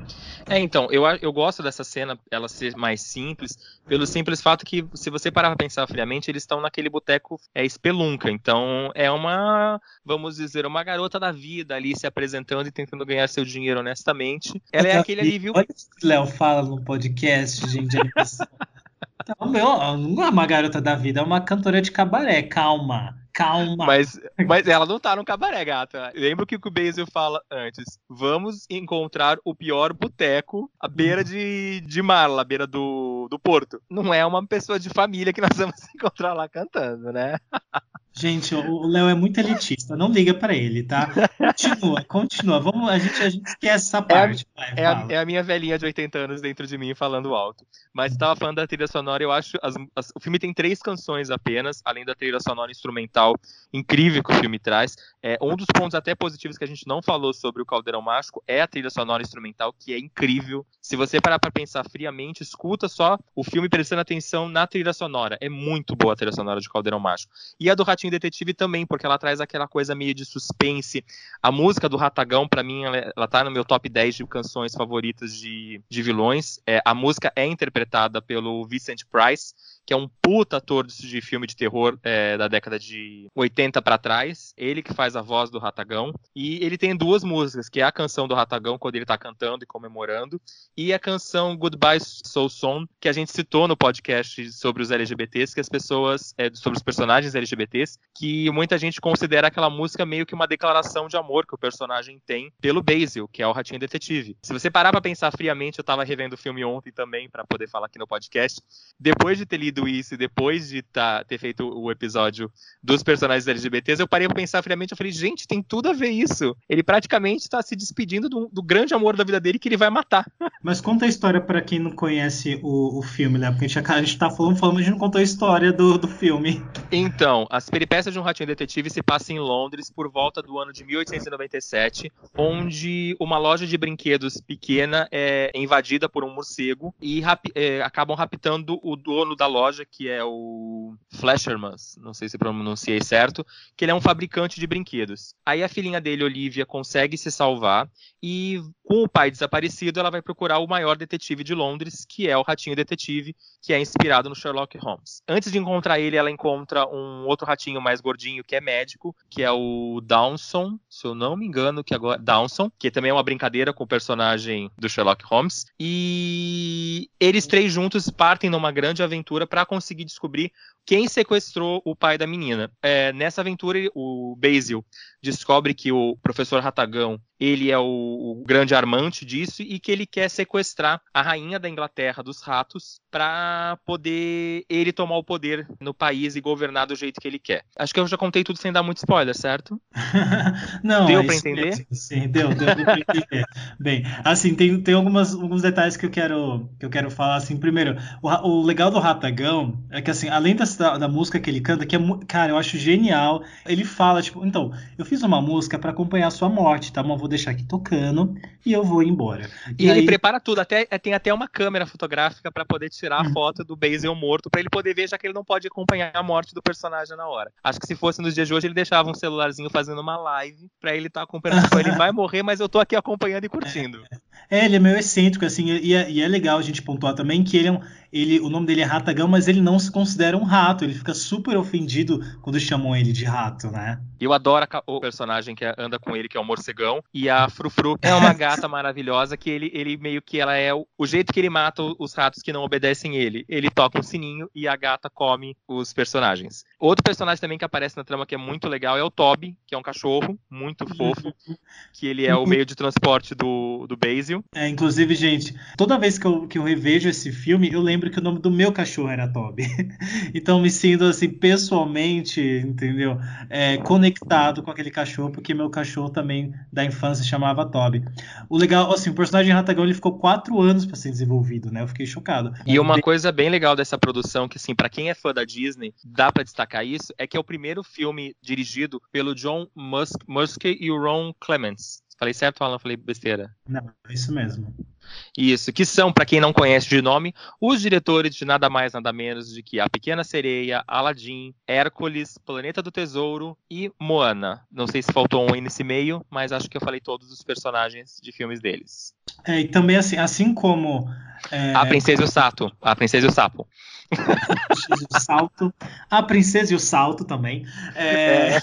É, então, eu, eu gosto dessa cena, ela ser mais simples, pelo simples fato que, se você parar pra pensar friamente, eles estão naquele boteco é espelunca. Então, é uma, vamos dizer, uma garota da vida ali se apresentando e tentando ganhar seu dinheiro honestamente. Ela é aquele alívio. Olha o que o Léo fala no podcast, gente, de animação. <laughs> Não, meu, não é uma garota da vida, é uma cantora de cabaré, calma. Calma. Mas, mas ela não tá no cabaré, gata. Lembra o que o Basil fala antes? Vamos encontrar o pior boteco à beira de, de mar, à beira do, do porto. Não é uma pessoa de família que nós vamos <laughs> encontrar lá cantando, né? <laughs> Gente, o Léo é muito elitista, não liga para ele, tá? Continua, continua. Vamos, a gente, a gente esquece essa parte. É, a, vai, é, a, é, a, minha velhinha de 80 anos dentro de mim falando alto. Mas estava falando da trilha sonora, eu acho. As, as, o filme tem três canções apenas, além da trilha sonora instrumental incrível que o filme traz. É, um dos pontos até positivos que a gente não falou sobre o Caldeirão Mágico é a trilha sonora instrumental, que é incrível. Se você parar para pensar friamente, escuta só o filme prestando atenção na trilha sonora. É muito boa a trilha sonora de Caldeirão Mágico. E a do Ratinho Detetive também, porque ela traz aquela coisa meio de suspense. A música do Ratagão, para mim, ela, ela tá no meu top 10 de canções favoritas de, de vilões. É, a música é interpretada pelo Vincent Price, que é um puta ator de filme de terror é, da década de 80 para trás. Ele que faz a voz do Ratagão. E ele tem duas músicas, que é a canção do Ratagão, quando ele tá cantando e comemorando, e a canção Goodbye Soul Song, que a gente citou no podcast sobre os LGBTs, que as pessoas, é, sobre os personagens LGBTs, que muita gente considera aquela música meio que uma declaração de amor que o personagem tem pelo Basil, que é o Ratinho Detetive. Se você parar pra pensar friamente, eu tava revendo o filme ontem também, para poder falar aqui no podcast. Depois de ter lido isso e depois de tá, ter feito o episódio dos personagens LGBTs, eu parei pra pensar friamente, eu falei, gente, tem tudo a ver isso. Ele praticamente está se despedindo do, do, grande amor da vida dele que ele vai matar. <laughs> Mas conta a história para quem não conhece o, o filme, né? Porque a gente, a gente tá falando, falando, mas a gente não contou a história do, do filme. Então, as peripécias de um ratinho detetive se passam em Londres por volta do ano de 1897, onde uma loja de brinquedos pequena é invadida por um morcego e é, acabam raptando o dono da loja que é o Flashermans, não sei se pronunciei certo, que ele é um fabricante de brinquedos. Aí a filhinha dele, Olivia, consegue se salvar e com o pai desaparecido, ela vai procurar o maior detetive de Londres, que é o Ratinho Detetive, que é inspirado no Sherlock Holmes. Antes de encontrar ele, ela encontra um outro ratinho mais gordinho, que é médico, que é o Downson, se eu não me engano, que agora Downson, que também é uma brincadeira com o personagem do Sherlock Holmes. E eles três juntos partem numa grande aventura para conseguir descobrir quem sequestrou o pai da menina. É, nessa aventura, o Basil descobre que o professor Ratagão ele é o, o, grande armante disso e que ele quer sequestrar a rainha da Inglaterra dos ratos para poder ele tomar o poder no país e governar do jeito que ele quer. Acho que eu já contei tudo sem dar muito spoiler, certo? <laughs> Não, deu é para entender? Sim, sim, deu, deu, deu pra entender. <laughs> Bem, assim, tem, tem algumas, alguns detalhes que eu quero que eu quero falar assim. Primeiro, o, o legal do Ratagão é que assim, além da, da música que ele canta, que é, cara, eu acho genial. Ele fala tipo, então, eu fiz uma música para acompanhar a sua morte, tá? Mas vou deixar aqui tocando e eu vou embora. E, e aí... ele prepara tudo, até tem até uma câmera fotográfica para poder tirar a uhum. foto do Basil morto, para ele poder ver, já que ele não pode acompanhar a morte do personagem na hora. Acho que se fosse nos dias de hoje, ele deixava um celularzinho fazendo uma live para ele estar tá acompanhando. Tipo, ele <laughs> vai morrer, mas eu tô aqui acompanhando e curtindo. É, ele é meio excêntrico, assim, e é, e é legal a gente pontuar também que ele é um, ele, o nome dele é Ratagão, mas ele não se considera um rato. Ele fica super ofendido quando chamam ele de rato, né? Eu adoro o personagem que anda com ele, que é o morcegão. E a Frufru é uma <laughs> gata maravilhosa que ele, ele meio que ela é o, o, jeito que ele mata os ratos que não obedecem ele. Ele toca um sininho e a gata come os personagens. Outro personagem também que aparece na trama que é muito legal é o Toby, que é um cachorro muito fofo, que ele é o meio de transporte do, do Basil. É, inclusive, gente, toda vez que eu, que eu revejo esse filme, eu lembro lembro que o nome do meu cachorro era Toby. <laughs> então me sinto assim pessoalmente, entendeu? É, conectado com aquele cachorro, porque meu cachorro também da infância chamava Toby. O legal, assim, o personagem Ratagão ele ficou quatro anos para ser desenvolvido, né? Eu fiquei chocado. E uma coisa bem legal dessa produção, que assim, para quem é fã da Disney, dá para destacar isso, é que é o primeiro filme dirigido pelo John Musk, Muskey e o Ron Clements. Falei certo, Alan? Falei besteira? Não, é isso mesmo. Isso, que são, para quem não conhece de nome, os diretores de nada mais, nada menos de que A Pequena Sereia, Aladdin, Hércules, Planeta do Tesouro e Moana. Não sei se faltou um aí nesse meio, mas acho que eu falei todos os personagens de filmes deles. É, e também assim, assim como. É... A Princesa e o Sato. A Princesa e o Sapo. o salto. A Princesa e o Salto também. É... É.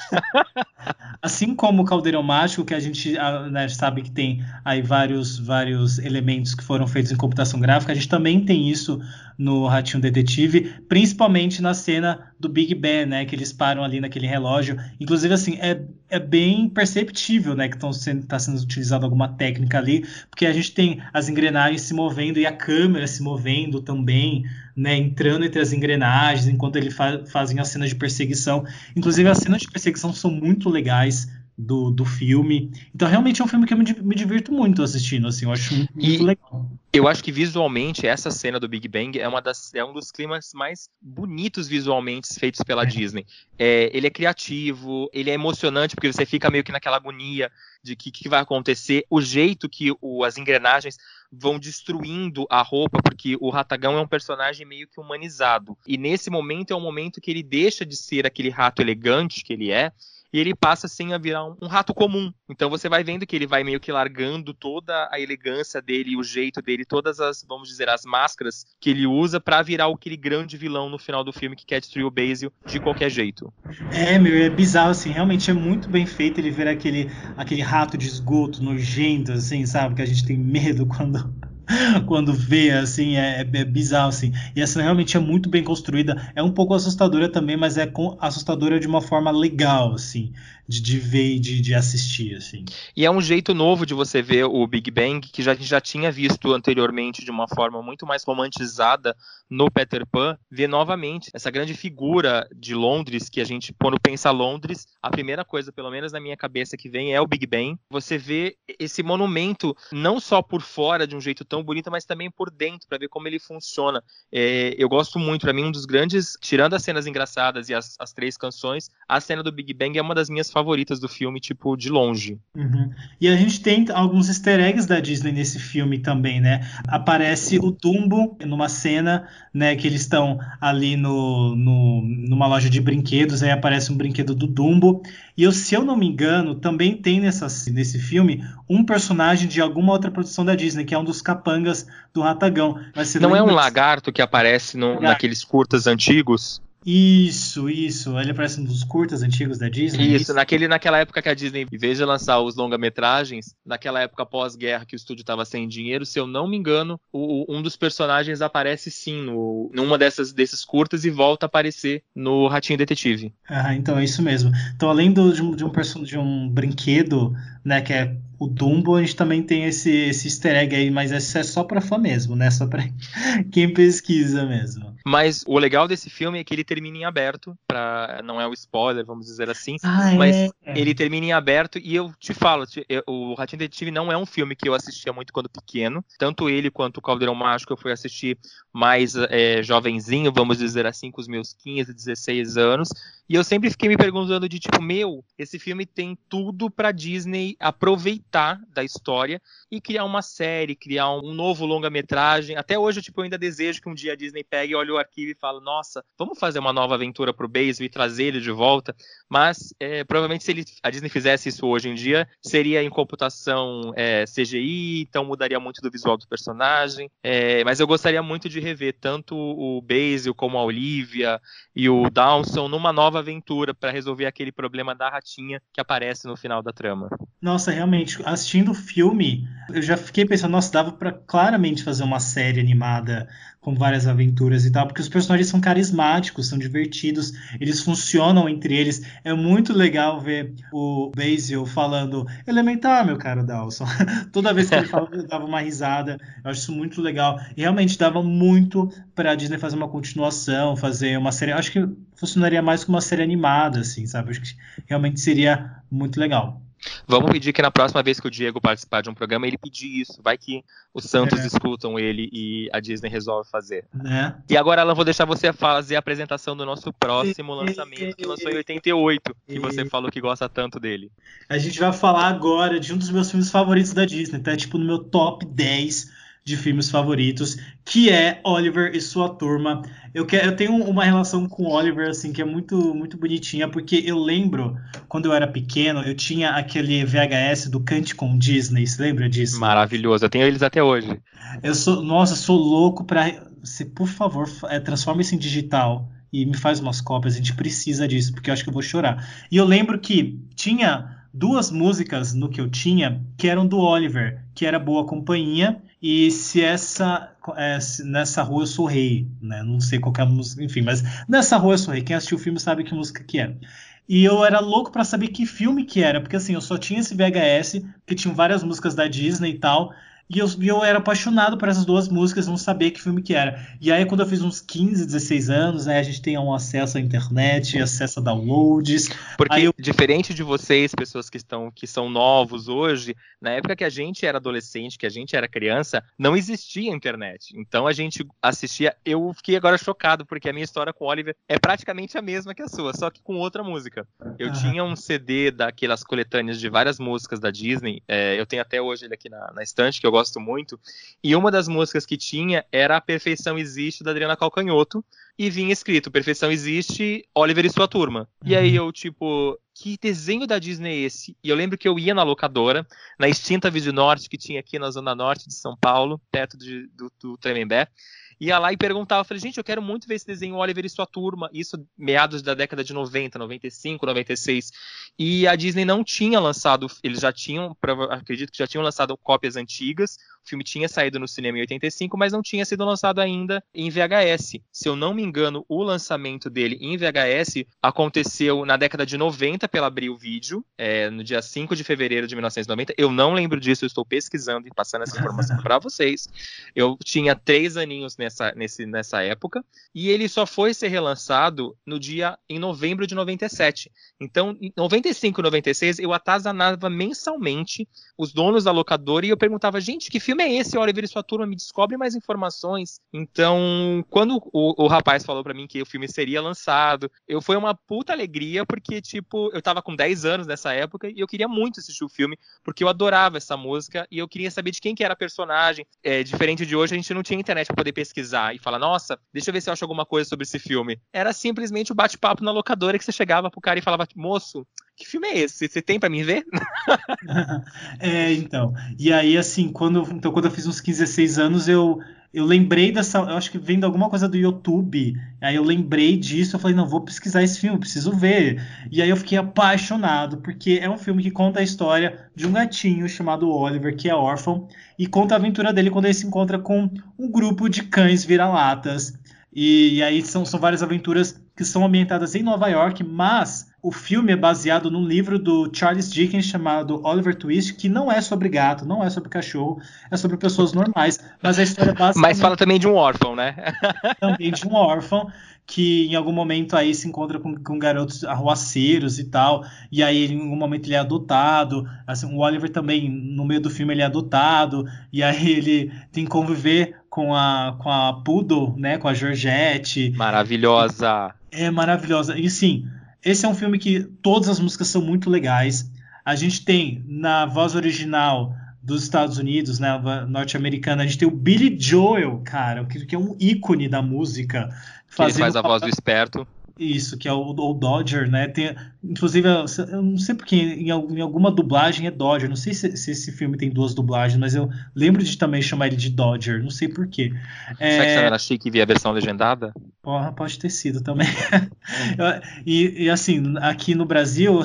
Assim como o Caldeirão Mágico, que a gente né, sabe que tem aí vários, vários elementos que foram feitos em computação gráfica, a gente também tem isso no Ratinho Detetive, principalmente na cena do Big Ben, né, que eles param ali naquele relógio. Inclusive, assim, é, é bem perceptível, né, que está sendo, tá sendo utilizada alguma técnica ali, porque a gente tem as engrenagens se movendo e a câmera se movendo também, né, entrando entre as engrenagens enquanto eles fa fazem as cenas de perseguição. Inclusive, as cenas de perseguição são muito legais do, do filme. Então, realmente é um filme que eu me, me divirto muito assistindo, assim, eu acho muito, e, legal. Eu acho que visualmente essa cena do Big Bang é, uma das, é um dos climas mais bonitos visualmente feitos pela é. Disney. É, ele é criativo, ele é emocionante, porque você fica meio que naquela agonia de que, que vai acontecer, o jeito que o, as engrenagens vão destruindo a roupa, porque o Ratagão é um personagem meio que humanizado. E nesse momento é o momento que ele deixa de ser aquele rato elegante que ele é e ele passa assim a virar um, um, rato comum. Então você vai vendo que ele vai meio que largando toda a elegância dele, o jeito dele, todas as, vamos dizer, as máscaras que ele usa para virar aquele grande vilão no final do filme que quer destruir o Basil de qualquer jeito. É, meu, é bizarro assim, realmente é muito bem feito ele ver aquele aquele rato de esgoto nojento assim, sabe, que a gente tem medo quando <laughs> quando vê, assim, é, é, bizarro, assim. E essa realmente é muito bem construída. É um pouco assustadora também, mas é assustadora de uma forma legal, assim de, de ver e de, de, assistir, assim. E é um jeito novo de você ver o Big Bang, que já, a gente já tinha visto anteriormente de uma forma muito mais romantizada no Peter Pan, ver novamente essa grande figura de Londres, que a gente, quando pensa Londres, a primeira coisa, pelo menos na minha cabeça, que vem é o Big Bang. Você vê esse monumento, não só por fora de um jeito tão bonito, mas também por dentro, para ver como ele funciona. É, eu gosto muito, para mim, um dos grandes, tirando as cenas engraçadas e as, as três canções, a cena do Big Bang é uma das minhas favoritas do filme, tipo, de longe. Uhum. E a gente tem alguns easter eggs da Disney nesse filme também, né? Aparece o Dumbo numa cena, né, que eles estão ali no, no, numa loja de brinquedos, aí aparece um brinquedo do Dumbo. E eu, se eu não me engano, também tem nessa, nesse filme um personagem de alguma outra produção da Disney, que é um dos capangas do Ratagão. não é um lagarto que aparece no, naqueles curtas antigos? Isso, isso. Ele aparece nos curtas antigos da Disney. Isso, isso, Naquele, naquela época que a Disney, em vez de lançar os longa-metragens, naquela época pós-guerra que o estúdio estava sem dinheiro, se eu não me engano, o, um dos personagens aparece sim no, numa dessas, desses curtas e volta a aparecer no Ratinho Detetive. Ah, então é isso mesmo. Então, além do, de, um, de, um, de um brinquedo, né, que é o Dumbo, a gente também tem esse, esse easter egg aí, mas esse é só para fã mesmo, né? Só para <laughs> quem pesquisa mesmo. Mas o legal desse filme é que ele termina em aberto, pra, não é o spoiler, vamos dizer assim, ah, mas é? ele termina em aberto e eu te falo, o Ratinho Detetive não é um filme que eu assistia muito quando pequeno, tanto ele quanto o Caldeirão Mágico eu fui assistir mais é, jovenzinho, vamos dizer assim, com os meus 15, 16 anos, e eu sempre fiquei me perguntando de tipo, meu, esse filme tem tudo para Disney aproveitar da história e criar uma série, criar um novo longa-metragem. Até hoje, tipo, eu ainda desejo que um dia a Disney pegue, olhe o arquivo e fale, nossa, vamos fazer uma nova aventura pro Basil e trazer ele de volta. Mas é, provavelmente se ele, a Disney fizesse isso hoje em dia, seria em computação é, CGI, então mudaria muito do visual do personagem. É, mas eu gostaria muito de rever tanto o Basil como a Olivia e o Downson numa nova nova aventura para resolver aquele problema da ratinha que aparece no final da trama. Nossa, realmente, assistindo o filme, eu já fiquei pensando, nossa, dava para claramente fazer uma série animada com várias aventuras e tal, porque os personagens são carismáticos, são divertidos, eles funcionam entre eles. É muito legal ver o Basil falando elementar, meu caro Dawson. <laughs> Toda vez que ele falava, eu dava uma risada. Eu acho isso muito legal. E realmente dava muito para a Disney fazer uma continuação, fazer uma série. Acho que funcionaria mais como uma série animada, assim, sabe? Acho que realmente seria muito legal. Vamos pedir que na próxima vez que o Diego participar de um programa, ele pedir isso. Vai que os Santos é. escutam ele e a Disney resolve fazer. É. E agora, Alan, vou deixar você fazer a apresentação do nosso próximo lançamento, que lançou em 88, que você falou que gosta tanto dele. A gente vai falar agora de um dos meus filmes favoritos da Disney, tá? Tipo, no meu top 10 de filmes favoritos, que é Oliver e sua turma. Eu, que, eu tenho uma relação com Oliver assim que é muito muito bonitinha, porque eu lembro quando eu era pequeno, eu tinha aquele VHS do Cante com Disney, você lembra disso? Maravilhoso, eu tenho eles até hoje. Eu sou, nossa, sou louco para você, por favor, é, transforma isso em digital e me faz umas cópias, a gente precisa disso, porque eu acho que eu vou chorar. E eu lembro que tinha duas músicas no que eu tinha que eram do Oliver, que era Boa Companhia e se essa é, se nessa rua eu sou rei, né? Não sei qual é a música, enfim, mas nessa rua eu sou rei. Quem assistiu o filme sabe que música que é. E eu era louco para saber que filme que era, porque assim, eu só tinha esse VHS, que tinha várias músicas da Disney e tal, e eu, eu era apaixonado por essas duas músicas, não sabia que filme que era. E aí, quando eu fiz uns 15, 16 anos, né, a gente tem um acesso à internet, acesso a downloads. Porque, eu... diferente de vocês, pessoas que estão que são novos hoje, na época que a gente era adolescente, que a gente era criança, não existia internet. Então a gente assistia. Eu fiquei agora chocado, porque a minha história com o Oliver é praticamente a mesma que a sua, só que com outra música. Eu ah. tinha um CD daquelas coletâneas de várias músicas da Disney. É, eu tenho até hoje ele aqui na, na estante, que eu gosto muito. E uma das músicas que tinha era A Perfeição Existe, da Adriana Calcanhoto. E vinha escrito Perfeição Existe, Oliver e sua turma. Uhum. E aí uhum. eu, tipo, que desenho da Disney é esse? E eu lembro que eu ia na locadora, na extinta Vídeo Norte, que tinha aqui na Zona Norte de São Paulo, perto de, do, do Tremembé ia lá e perguntava, falei, gente, eu quero muito ver esse desenho Oliver e sua turma, isso meados da década de 90, 95, 96. E a Disney não tinha lançado, eles já tinham, acredito que já tinham lançado cópias antigas, o filme tinha saído no cinema em 85, mas não tinha sido lançado ainda em VHS. Se eu não me engano, o lançamento dele em VHS aconteceu na década de 90 pela Abril Video, é, no dia 5 de fevereiro de 1990. Eu não lembro disso, eu estou pesquisando e passando essa informação <laughs> para vocês. Eu tinha três aninhos nessa, nesse, nessa época, e ele só foi ser relançado no dia em novembro de 97. Então, em 95 e 96, eu atazanava mensalmente os donos da locadora e eu perguntava, gente, que filme é esse? Oliver e sua turma me descobre mais informações. Então, quando o, o rapaz falou para mim que o filme seria lançado, eu foi uma puta alegria, porque, tipo, eu tava com 10 anos nessa época e eu queria muito assistir o filme, porque eu adorava essa música e eu queria saber de quem que era a personagem. É, diferente de hoje, a gente não tinha internet para poder pesquisar e falar, nossa, deixa eu ver se eu acho alguma coisa sobre esse filme. Era simplesmente o bate-papo na locadora que você chegava pro cara e falava, moço, que filme é esse? Você tem para mim ver? <laughs> é, então. E aí, assim, quando, então, quando eu fiz uns 15, 16 anos, eu, eu lembrei dessa. Eu acho que vendo alguma coisa do YouTube. Aí eu lembrei disso. Eu falei, não, vou pesquisar esse filme, preciso ver. E aí eu fiquei apaixonado, porque é um filme que conta a história de um gatinho chamado Oliver, que é órfão, e conta a aventura dele quando ele se encontra com um grupo de cães vira-latas. E, e aí são, são várias aventuras que são ambientadas em Nova York, mas o filme é baseado num livro do Charles Dickens chamado Oliver Twist, que não é sobre gato, não é sobre cachorro, é sobre pessoas normais, mas a história é basicamente... Mas fala também de um órfão, né? <laughs> também de um órfão, que em algum momento aí se encontra com, com garotos arruaceiros e tal, e aí em algum momento ele é adotado, assim, o Oliver também, no meio do filme ele é adotado, e aí <laughs> ele tem que conviver com a, com a Poodle, né, com a Georgette. Maravilhosa! É maravilhosa. E sim, esse é um filme que todas as músicas são muito legais. A gente tem na voz original dos Estados Unidos, né, norte-americana, a gente tem o Billy Joel, cara, que é um ícone da música. Que ele faz a voz do esperto. Isso, que é o, o Dodger, né? Tem, inclusive, eu não sei porque em, em alguma dublagem é Dodger. Não sei se, se, esse filme tem duas dublagens, mas eu lembro de também chamar ele de Dodger. Não sei porquê. É... Será que você era chique e via a versão legendada? Porra, pode ter sido também. <laughs> e, e, assim, aqui no Brasil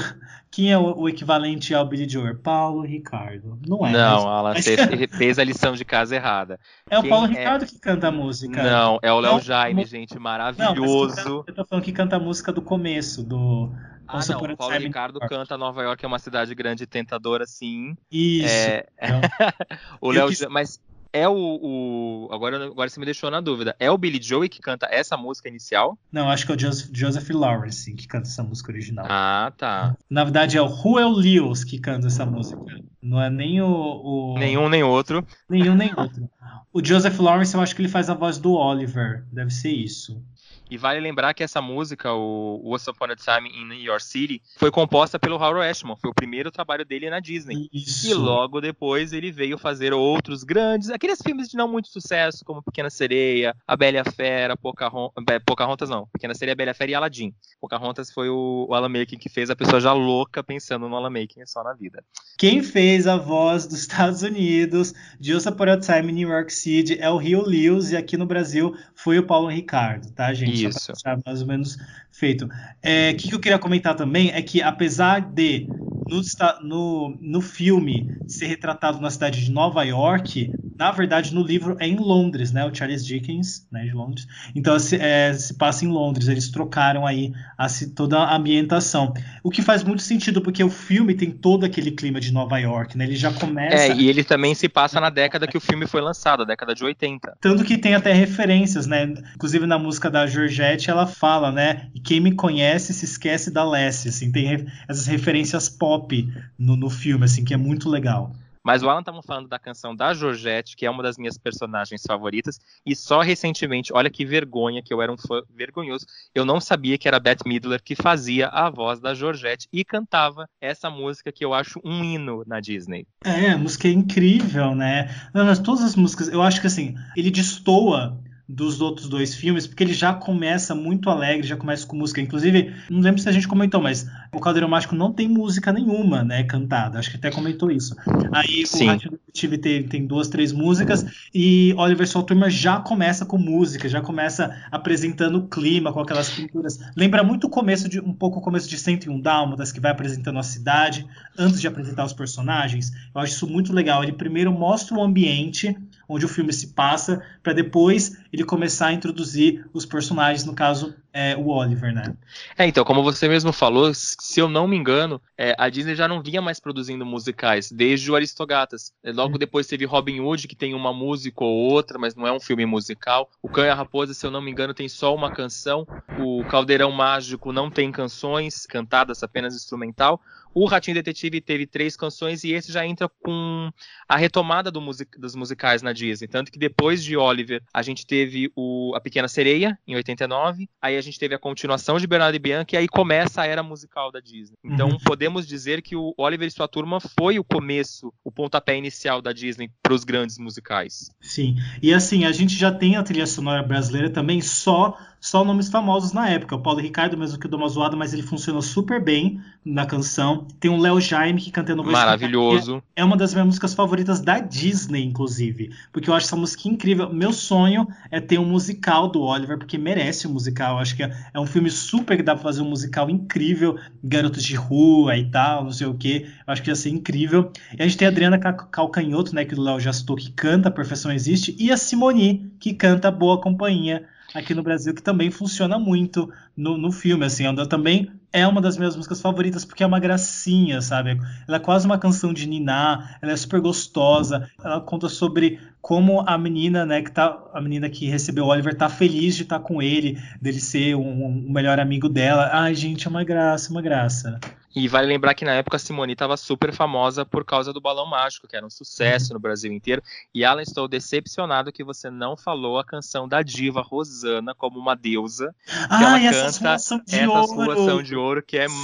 quem é o, o equivalente ao Billy Joel? Paulo Ricardo. Não é. Não, Alan, você <laughs> fez a lição de casa errada. É o Paulo é... Ricardo que canta a música. Não, é o Léo Jaime, gente, maravilhoso. Não, eu tô falando que canta a música do começo, do. Ah, não, o Paulo Ricardo canta Nova York é uma cidade grande e tentadora, sim. Isso. É... Então, <laughs> o Léo, quis... mas é o, o, Agora, agora você me deixou na dúvida. É o Billy Joey que canta essa música inicial? Não, acho que é o Joseph, Joseph Lawrence que canta essa música original. Ah, tá. Na verdade, é o Ruel Lewis que canta essa música. Não é nem o, o. Nenhum nem outro. Nenhum nem outro. O Joseph Lawrence, eu acho que ele faz a voz do Oliver. Deve ser isso. E vale lembrar que essa música, o Once Upon a Time in New York City, foi composta pelo Harold Ashman. Foi o primeiro trabalho dele na Disney. Isso. E logo depois ele veio fazer outros grandes, aqueles filmes de não muito sucesso, como Pequena Sereia, A Bela Fera, Pocahontas, Pocahontas não, Pequena Sereia, A Bela Fera e Aladdin. Pocahontas foi o, o Alan Making que fez a pessoa já louca pensando no Alan Making só na vida. Quem fez a voz dos Estados Unidos de Once Upon a Time in New York City é o Rio Lewis e aqui no Brasil foi o Paulo Ricardo, tá, gente? Isso. mais ou menos feito. O é, que, que eu queria comentar também é que, apesar de no, no, no filme ser retratado na cidade de Nova York, na verdade, no livro é em Londres, né? O Charles Dickens, né, de Londres. Então se, é, se passa em Londres. Eles trocaram aí a, toda a ambientação. O que faz muito sentido, porque o filme tem todo aquele clima de Nova York, né? Ele já começa. É, e ele também se passa na década que o filme foi lançado, a década de 80. Tanto que tem até referências, né? Inclusive na música da Georgette, ela fala, né? Quem me conhece se esquece da Lessie, assim, tem essas referências pop no, no filme, assim, que é muito legal. Mas o Alan estava falando da canção da Georgette, que é uma das minhas personagens favoritas, e só recentemente, olha que vergonha, que eu era um fã vergonhoso, eu não sabia que era Bette Midler que fazia a voz da Georgette e cantava essa música que eu acho um hino na Disney. É, a música é incrível, né? Não, mas todas as músicas, eu acho que assim, ele destoa dos outros dois filmes, porque ele já começa muito alegre, já começa com música. Inclusive, não lembro se a gente comentou, mas o Caldeirão Mágico não tem música nenhuma, né, cantada. Acho que até comentou isso. Aí Sim. o Rádio Detetive tem, tem duas, três músicas e Oliver Sua Turma já começa com música, já começa apresentando o clima com aquelas pinturas. Lembra muito o começo de um pouco o começo de 101 Dálmatas, que vai apresentando a cidade antes de apresentar os personagens. Eu acho isso muito legal. Ele primeiro mostra o ambiente onde o filme se passa, para depois ele começar a introduzir os personagens, no caso, é, o Oliver, né? É, então, como você mesmo falou, se eu não me engano, é, a Disney já não vinha mais produzindo musicais, desde o Aristogatas. É, logo hum. depois teve Robin Hood, que tem uma música ou outra, mas não é um filme musical. O Cão e a Raposa, se eu não me engano, tem só uma canção. O Caldeirão Mágico não tem canções cantadas, apenas instrumental. O Ratinho Detetive teve três canções e esse já entra com a retomada do music, dos musicais na Disney. Tanto que depois de Oliver, a gente teve o, A Pequena Sereia, em 89. Aí a gente teve a continuação de Bernardo e Bianca e aí começa a era musical da Disney. Então uhum. podemos dizer que o Oliver e sua turma foi o começo, o pontapé inicial da Disney para os grandes musicais. Sim. E assim, a gente já tem a trilha sonora brasileira também só só nomes famosos na época. O Paulo Ricardo, mesmo que o Doma Zoada, mas ele funcionou super bem na canção. Tem o Léo Jaime que cantando Maravilhoso. É uma das minhas músicas favoritas da Disney, inclusive. Porque eu acho essa música incrível. Meu sonho é ter um musical do Oliver, porque merece um musical. Eu acho que é, é um filme super que dá pra fazer um musical incrível. Garotos de rua e tal, não sei o que. Eu acho que ia ser incrível. E a gente tem a Adriana Calcanhoto, né? Que o Léo já citou, que canta A Perfeição Existe. E a Simoni, que canta Boa Companhia aqui no Brasil, que também funciona muito no, no filme, assim, ela também é uma das minhas músicas favoritas porque é uma gracinha, sabe? Ela é quase uma canção de Niná, ela é super gostosa, ela conta sobre como a menina, né, que tá, a menina que recebeu o Oliver tá feliz de estar tá com ele, dele ser um, um melhor amigo dela. Ai, gente, é uma graça, uma graça. E vale lembrar que na época a Simone estava super famosa por causa do Balão Mágico, que era um sucesso uhum. no Brasil inteiro. E Alan, estou decepcionado que você não falou a canção da diva Rosana como uma deusa. Ah, ela canta essa suação de ouro, que é Sim.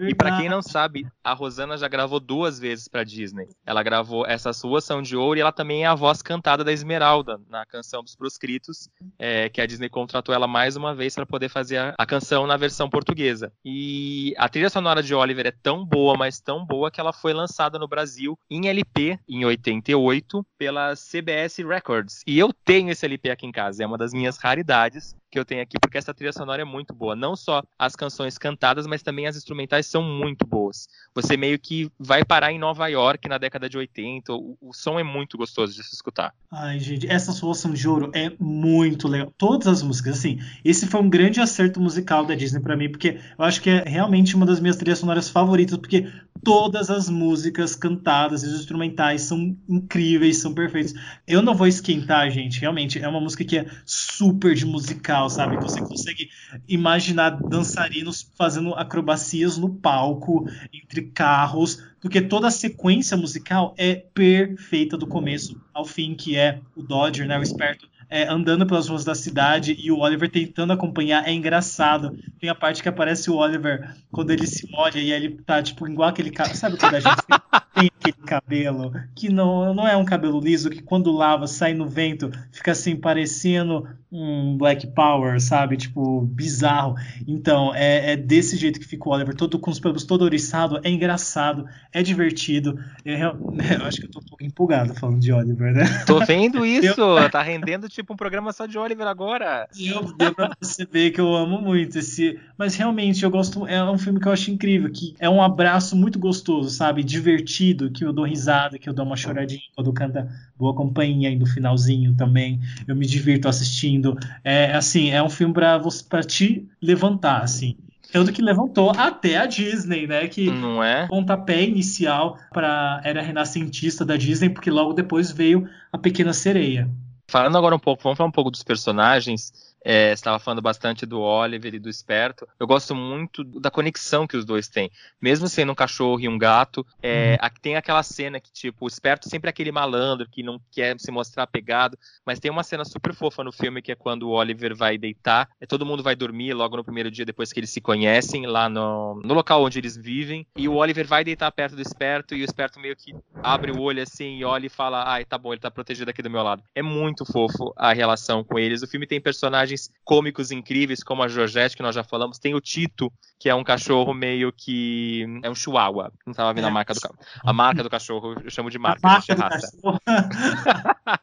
E para quem não sabe, a Rosana já gravou duas vezes para Disney. Ela gravou essa sua ação de ouro e ela também é a voz cantada da Esmeralda na canção dos Proscritos, é, que a Disney contratou ela mais uma vez para poder fazer a, a, canção na versão portuguesa. E a trilha sonora de Oliver é tão boa, mas tão boa que ela foi lançada no Brasil em LP em 88 pela CBS Records. E eu tenho esse LP aqui em casa, é uma das minhas raridades. Que eu tenho aqui, porque essa trilha sonora é muito boa. Não só as canções cantadas, mas também as instrumentais são muito boas. Você meio que vai parar em Nova York na década de 80. O, o som é muito gostoso de se escutar. Ai, gente, essa Solução de Ouro é muito legal. Todas as músicas, assim, esse foi um grande acerto musical da Disney para mim, porque eu acho que é realmente uma das minhas trilhas sonoras favoritas, porque todas as músicas cantadas e os instrumentais são incríveis, são perfeitos. Eu não vou esquentar, gente, realmente é uma música que é super de musical, sabe? Você consegue imaginar dançarinos fazendo acrobacias no palco, entre carros, porque toda a sequência musical é perfeita do começo ao fim, que é o Dodger, né, o esperto, é, andando pelas ruas da cidade e o Oliver tentando acompanhar. É engraçado. Tem a parte que aparece o Oliver quando ele se molha e ele tá, tipo, igual aquele cara. Sabe quando a gente <laughs> tem aquele cabelo que não, não é um cabelo liso, que quando lava, sai no vento, fica assim, parecendo um Black Power, sabe? Tipo, bizarro. Então, é, é desse jeito que fica o Oliver, todo com os pelos todo oriçado. É engraçado, é divertido. Eu, <laughs> eu, acho que eu tô um pouco empolgado falando de Oliver, né? Tô vendo <laughs> isso, eu... tá rendendo tipo um programa só de Oliver agora. Eu, deu pra perceber que eu amo muito esse. Mas realmente, eu gosto. É um filme que eu acho incrível, que é um abraço muito gostoso, sabe? Divertido, que eu dou risada, que eu dou uma choradinha quando canta Boa Companhia aí no finalzinho também. Eu me divirto assistindo. É assim, é um filme pra te levantar, assim. Tanto que levantou até a Disney, né? Que não é? pontapé inicial para era renascentista da Disney, porque logo depois veio a Pequena Sereia. Falando agora um pouco, vamos falar um pouco dos personagens. É, estava falando bastante do Oliver e do Esperto. Eu gosto muito da conexão que os dois têm. Mesmo sendo um cachorro e um gato, é, uhum. tem aquela cena que, tipo, o Esperto sempre é aquele malandro que não quer se mostrar apegado, mas tem uma cena super fofa no filme que é quando o Oliver vai deitar, é, todo mundo vai dormir logo no primeiro dia depois que eles se conhecem, lá no, no local onde eles vivem, e o Oliver vai deitar perto do Esperto e o Esperto meio que abre o olho assim e olha e fala: ai, tá bom, ele tá protegido aqui do meu lado. É muito fofo a relação com eles. O filme tem personagens personagens cômicos incríveis, como a Georgette, que nós já falamos. Tem o Tito, que é um cachorro meio que. É um chihuahua. Não estava vendo é. a marca do cachorro. A marca do cachorro, eu chamo de marca, a marca raça. <laughs>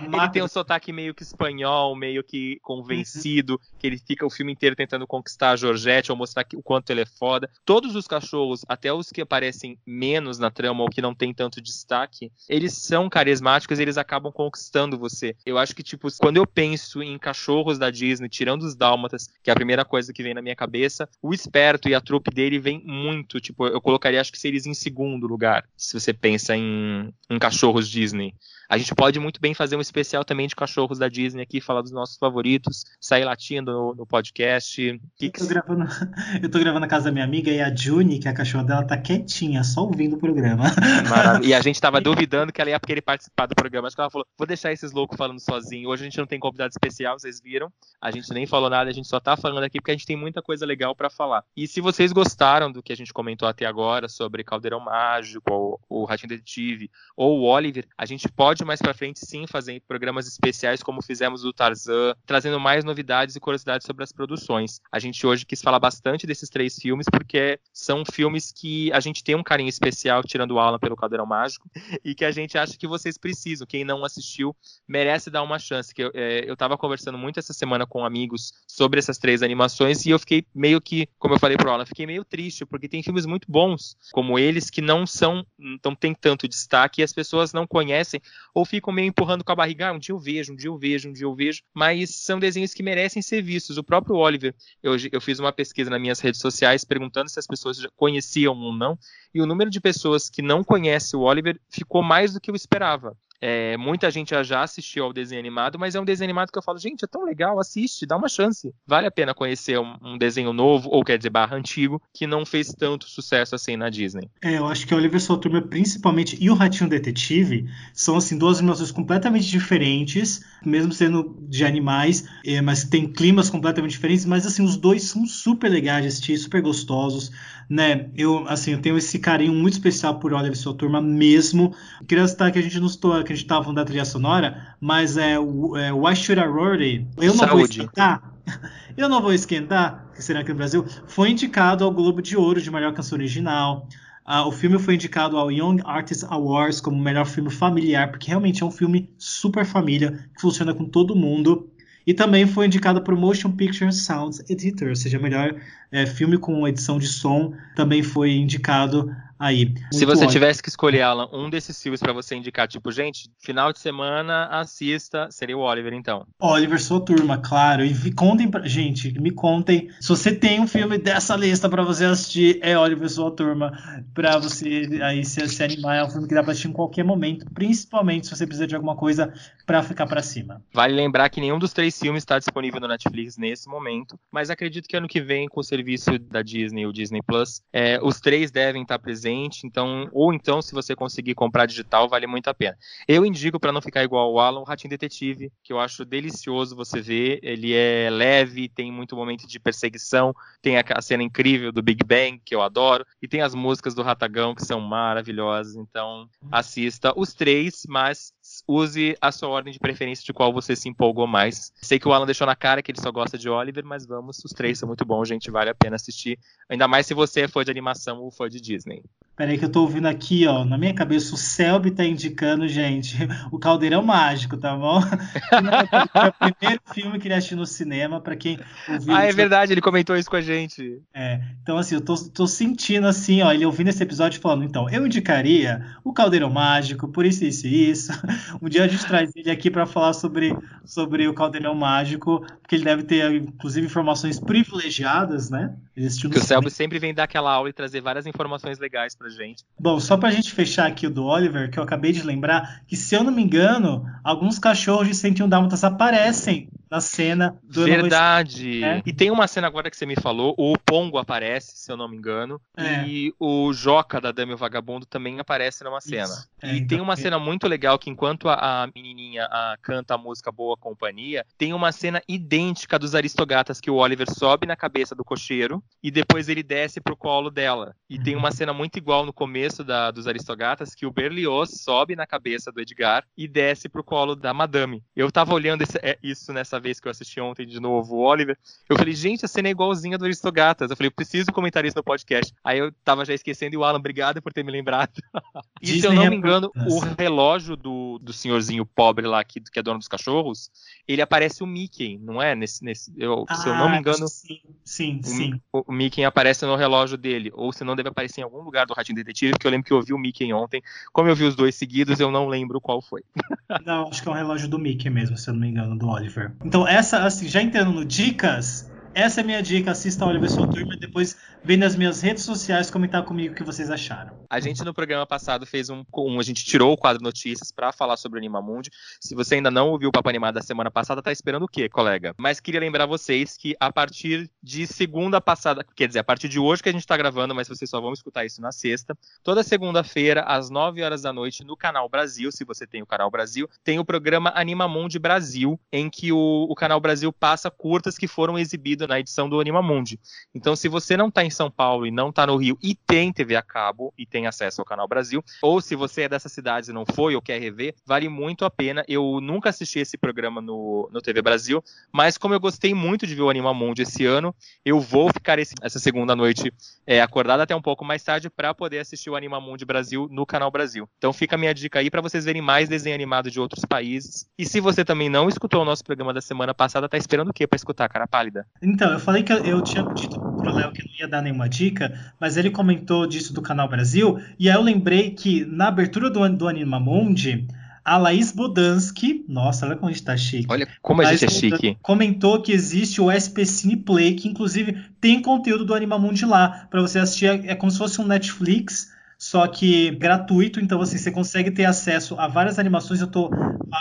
ele tem um sotaque meio que espanhol, meio que convencido, uhum. que ele fica o filme inteiro tentando conquistar a Georgette ou mostrar o quanto ele é foda. Todos os cachorros, até os que aparecem menos na trama ou que não tem tanto destaque, eles são carismáticos e eles acabam conquistando você. Eu acho que, tipo, quando eu penso em cachorros da Disney, tirando os dálmatas, que é a primeira coisa que vem na minha cabeça, o esperto e a trupe dele vem muito. Tipo, eu colocaria, acho que seria em segundo lugar, se você pensa em, em cachorros Disney. A gente pode muito bem fazer um especial também de cachorros da Disney aqui, falar dos nossos favoritos, sair latindo no, no podcast. Eu tô, gravando, <laughs> eu tô gravando na casa da minha amiga e a Juni, que é a cachorra dela, tá quietinha, só ouvindo o programa. Maravilha. E a gente tava <laughs> duvidando que ela ia querer participar do programa. Acho que ela falou: vou deixar esses loucos falando sozinho. Hoje a gente não tem convidado especial, vocês viram. A gente nem falou nada, a gente só tá falando aqui porque a gente tem muita coisa legal para falar. E se vocês gostaram do que a gente comentou até agora sobre Caldeirão Mágico, o Ratinho Detetive, ou o Oliver, a gente pode mais para frente sim fazer programas especiais como fizemos do Tarzan, trazendo mais novidades e curiosidades sobre as produções. A gente hoje quis falar bastante desses três filmes porque são filmes que a gente tem um carinho especial tirando o Alan pelo Caldeirão Mágico <laughs> e que a gente acha que vocês precisam. Quem não assistiu merece dar uma chance. Que eu, é, eu tava conversando muito essa semana com amigos sobre essas três animações e eu fiquei meio que, como eu falei pro Alan, fiquei meio triste porque tem filmes muito bons como eles que não são, não tem tanto destaque e as pessoas não conhecem ou ficam meio empurrando com a barriga, ah, um dia eu vejo, um dia eu vejo, um dia eu vejo, mas são desenhos que merecem ser vistos. O próprio Oliver, eu, eu fiz uma pesquisa nas minhas redes sociais perguntando se as pessoas conheciam ou não, e o número de pessoas que não conhece o Oliver ficou mais do que eu esperava. É, muita gente já assistiu ao desenho animado, mas é um desenho animado que eu falo, gente, é tão legal, assiste, dá uma chance. Vale a pena conhecer um, um desenho novo, ou quer dizer, barra antigo, que não fez tanto sucesso assim na Disney. É, eu acho que o Oliver Sua Turma, principalmente, e o Ratinho Detetive, são, assim, duas animações completamente diferentes, mesmo sendo de animais, é, mas tem climas completamente diferentes, mas, assim, os dois são super legais de assistir, super gostosos né? Eu, assim, eu tenho esse carinho muito especial por Oliver e sua turma mesmo. Queria citar que a gente não estou, que a gente estava falando da trilha sonora, mas é, o é Why Should I Worry? Eu não Saúde. vou esquentar. <laughs> Eu não vou esquentar, que será aqui no Brasil, foi indicado ao Globo de Ouro de melhor canção original. Uh, o filme foi indicado ao Young Artist Awards como melhor filme familiar, porque realmente é um filme super família, que funciona com todo mundo. E também foi indicado para o Motion Picture Sound Editor, ou seja, melhor é, filme com edição de som, também foi indicado aí. Se você ótimo. tivesse que escolher, Alan, um desses filmes para você indicar, tipo, gente, final de semana, assista, seria o Oliver, então. Oliver, sua turma, claro. E contem pra. Gente, me contem. Se você tem um filme dessa lista para você assistir, é Oliver, sua turma. Pra você aí se, se animar. É um filme que dá pra assistir em qualquer momento, principalmente se você precisa de alguma coisa para ficar para cima. Vale lembrar que nenhum dos três filmes está disponível no Netflix nesse momento, mas acredito que ano que vem, com o serviço da Disney, o Disney Plus, é, os três devem estar presentes, então, ou então, se você conseguir comprar digital, vale muito a pena. Eu indico, para não ficar igual o Alan, o Ratinho Detetive, que eu acho delicioso você ver. Ele é leve, tem muito momento de perseguição, tem a, a cena incrível do Big Bang, que eu adoro, e tem as músicas do Ratagão, que são maravilhosas, então assista os três, mas use a sua ordem de preferência de qual você se empolgou mais. Sei que o Alan deixou na cara que ele só gosta de Oliver, mas vamos, os três são muito bons, gente, vale a pena assistir. Ainda mais se você é fã de animação ou fã de Disney. Peraí que eu tô ouvindo aqui, ó, na minha cabeça o Selby tá indicando, gente, <laughs> o Caldeirão Mágico, tá bom? <laughs> é o primeiro filme que ele assistiu no cinema, para quem ouviu. Ah, é verdade, ele comentou isso com a gente. É, então assim, eu tô, tô sentindo assim, ó, ele ouvindo esse episódio falando, então, eu indicaria o Caldeirão Mágico, por isso, isso e isso. <laughs> Um dia a gente traz ele aqui para falar sobre, sobre o Caldeirão Mágico, porque ele deve ter, inclusive, informações privilegiadas, né? Que o Selby sempre vem dar aquela aula e trazer várias informações legais pra gente. Bom, só pra gente fechar aqui o do Oliver, que eu acabei de lembrar, que se eu não me engano, alguns cachorros de 101 Dálmatas aparecem na cena do Verdade. É. E tem uma cena agora que você me falou, o Pongo aparece, se eu não me engano, é. e o Joca da Dame o Vagabundo também aparece numa cena. É, e então, tem uma cena muito legal que enquanto a, a menininha a, canta a música Boa Companhia, tem uma cena idêntica dos Aristogatas que o Oliver sobe na cabeça do cocheiro e depois ele desce pro colo dela. E tem uma cena muito igual no começo da, dos Aristogatas que o Berlioz sobe na cabeça do Edgar e desce pro colo da Madame. Eu tava olhando esse, é, isso nessa vez que eu assisti ontem de novo o Oliver, eu falei, gente, a cena é igualzinha do Aristogatas. Eu falei, eu preciso comentar isso no podcast. Aí eu tava já esquecendo e o Alan, obrigado por ter me lembrado. <laughs> e Disney se eu não me engano, é... o relógio do, do senhorzinho pobre lá, que, que é dono dos cachorros, ele aparece o Mickey, não é? Nesse, nesse, eu, ah, se eu não me ah, engano. Sim, sim. O, sim. o, Mickey aparece no relógio dele. Ou se não, deve aparecer em algum lugar do Ratinho Detetive, porque eu lembro que eu vi o Mickey ontem. Como eu vi os dois seguidos, eu não lembro qual foi. <laughs> não, acho que é um relógio do Mickey mesmo, se eu não me engano, do Oliver. Então, essa, assim, já entrando no dicas, essa é minha dica. Assista a Oliver Turma e depois vem nas minhas redes sociais comentar comigo o que vocês acharam. A gente no programa passado fez um, um a gente tirou o quadro notícias para falar sobre o Animamundi. Se você ainda não ouviu o Papo Animado da semana passada, tá esperando o quê, colega? Mas queria lembrar vocês que a partir de segunda passada, quer dizer, a partir de hoje que a gente tá gravando, mas vocês só vão escutar isso na sexta, toda segunda-feira às 9 horas da noite no canal Brasil, se você tem o canal Brasil, tem o programa Animamundi Brasil, em que o, o canal Brasil passa curtas que foram exibidas na edição do Anima Mundi. Então, se você não está em São Paulo e não está no Rio e tem TV a cabo e tem acesso ao Canal Brasil, ou se você é dessas cidades e não foi ou quer rever, vale muito a pena. Eu nunca assisti esse programa no, no TV Brasil, mas como eu gostei muito de ver o Anima Mundi esse ano, eu vou ficar esse, essa segunda noite é, até um pouco mais tarde para poder assistir o Anima Mundi Brasil no Canal Brasil. Então fica a minha dica aí para vocês verem mais desenho animado de outros países. E se você também não escutou o nosso programa da semana passada, tá esperando o quê para escutar, cara pálida? Então, eu falei que eu, eu tinha dito pro Léo que não ia dar nenhuma dica, mas ele comentou disso do Canal Brasil, e aí eu lembrei que na abertura do, do Animamundi, a Laís Bodansky, nossa, olha como a gente tá chique. Olha como a gente é chique. Comentou que existe o SP Cine Play, que inclusive tem conteúdo do Animamundi lá, para você assistir, é, é como se fosse um Netflix, só que gratuito, então assim, você consegue ter acesso a várias animações. Eu tô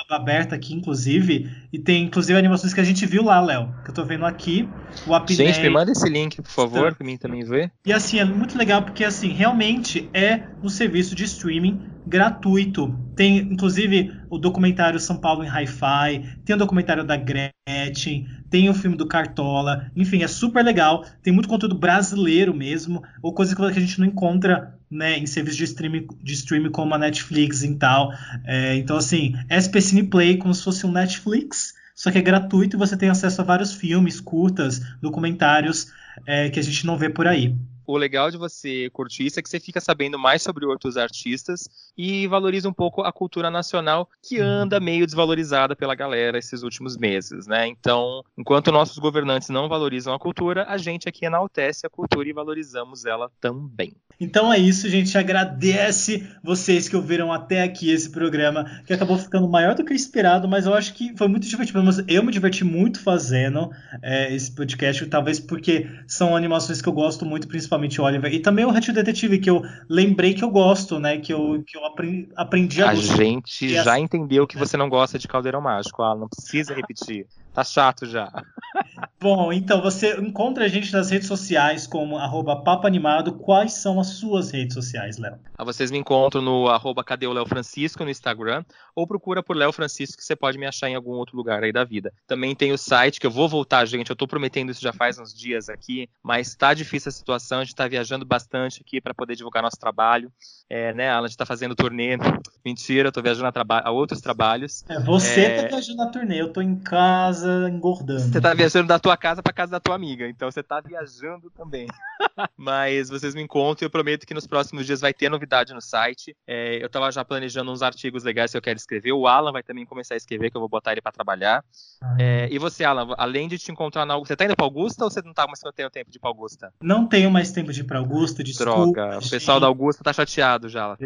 aberta aqui, inclusive, e tem inclusive animações que a gente viu lá, Léo, que eu tô vendo aqui. O Apnei, Gente, me manda esse link, por favor, para mim também ver. E assim, é muito legal porque assim, realmente é um serviço de streaming gratuito. Tem inclusive o documentário São Paulo em Hi-Fi, tem o documentário da Gretchen, tem o filme do Cartola, enfim, é super legal. Tem muito conteúdo brasileiro mesmo, ou coisa que a gente não encontra né, em serviços de streaming, de streaming como a Netflix e tal. É, então, assim, SP Cine Play como se fosse um Netflix, só que é gratuito e você tem acesso a vários filmes, curtas, documentários é, que a gente não vê por aí. O legal de você curtir isso é que você fica sabendo mais sobre outros artistas e valoriza um pouco a cultura nacional que uhum. anda meio desvalorizada pela galera esses últimos meses, né? Então, enquanto nossos governantes não valorizam a cultura, a gente aqui enaltece a cultura e valorizamos ela também. Então é isso, gente. Agradece vocês que ouviram até aqui esse programa, que acabou ficando maior do que esperado, mas eu acho que foi muito divertido. Mas eu me diverti muito fazendo é, esse podcast, talvez porque são animações que eu gosto muito, principalmente Oliver. E também o Ratinho Detetive, que eu lembrei que eu gosto, né? Que eu, que eu aprendi, aprendi a, a gente já entendeu que você não gosta de Caldeirão Mágico, ah, não precisa repetir. Tá chato já. Bom, então você encontra a gente nas redes sociais como arroba Papo Animado. Quais são as suas redes sociais, Léo? Ah, vocês me encontram no arroba Cadê o Léo Francisco no Instagram ou procura por Léo Francisco que você pode me achar em algum outro lugar aí da vida. Também tem o site que eu vou voltar, gente. Eu tô prometendo isso já faz uns dias aqui, mas tá difícil a situação. A gente tá viajando bastante aqui para poder divulgar nosso trabalho. É, né, Alan, a gente tá fazendo turnê. Mentira, eu tô viajando a, a outros trabalhos. É, você é... tá viajando a turnê, eu tô em casa engordando. Você tá viajando da tua casa para casa da tua amiga, então você tá viajando também. <laughs> Mas vocês me encontram e eu prometo que nos próximos dias vai ter novidade no site. É, eu tava já planejando uns artigos legais que eu quero escrever. O Alan vai também começar a escrever, que eu vou botar ele para trabalhar. Ah. É, e você, Alan, além de te encontrar na Augusta, você tá indo pra Augusta ou você não tá mais tendo tempo de ir pra Augusta? Não tenho mais tempo de ir pra Augusta, desculpa. Droga, o pessoal da Augusta tá chateado já.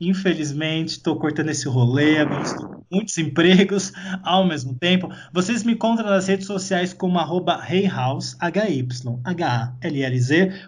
Infelizmente, tô cortando esse rolê, agora estou com muitos empregos ao mesmo tempo. Vocês me encontram nas redes sociais como arroba Heyhouse, H-Y-H-A-L-L-Z.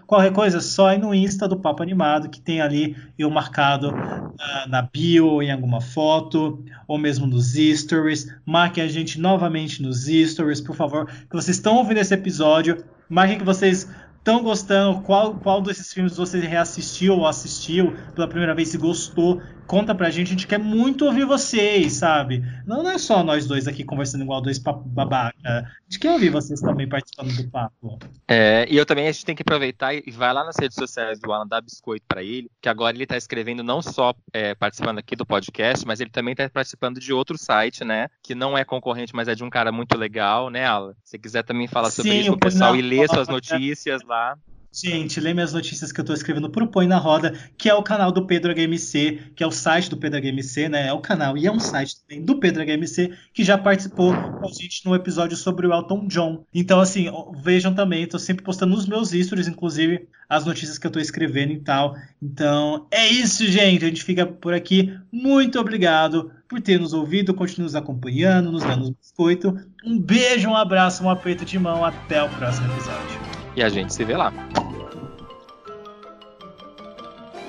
Qualquer coisa, só ir no Insta do Papo Animado, que tem ali eu marcado na, na bio, em alguma foto, ou mesmo nos stories. Marquem a gente novamente nos stories, por favor, que vocês estão ouvindo esse episódio. Marquem que vocês estão gostando, qual, qual desses filmes você reassistiu ou assistiu pela primeira vez e gostou conta pra gente, a gente quer muito ouvir vocês, sabe? Não, não é só nós dois aqui conversando igual dois babaca. A gente quer ouvir vocês também participando do papo. É, e eu também a gente tem que aproveitar e vai lá nas redes sociais do Alan, dá biscoito para ele, que agora ele tá escrevendo não só é, participando aqui do podcast, mas ele também tá participando de outro site, né? Que não é concorrente, mas é de um cara muito legal, né, Alan? Se quiser também falar sobre Sim, isso com o pessoal e ler suas notícias lá. Gente, lê minhas notícias que eu tô escrevendo pro Põe na Roda, que é o canal do Pedro HMC, que é o site do Pedro HMC, né? É o canal e é um site também do Pedro HMC, que já participou com a gente no episódio sobre o Elton John. Então, assim, vejam também, tô sempre postando nos meus stories, inclusive, as notícias que eu tô escrevendo e tal. Então, é isso, gente. A gente fica por aqui. Muito obrigado por ter nos ouvido, continue nos acompanhando, nos dando um biscoito. Um beijo, um abraço, um aperto de mão. Até o próximo episódio. E a gente se vê lá.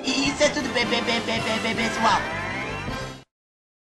Isso é tudo, bem, bem, bem, pessoal.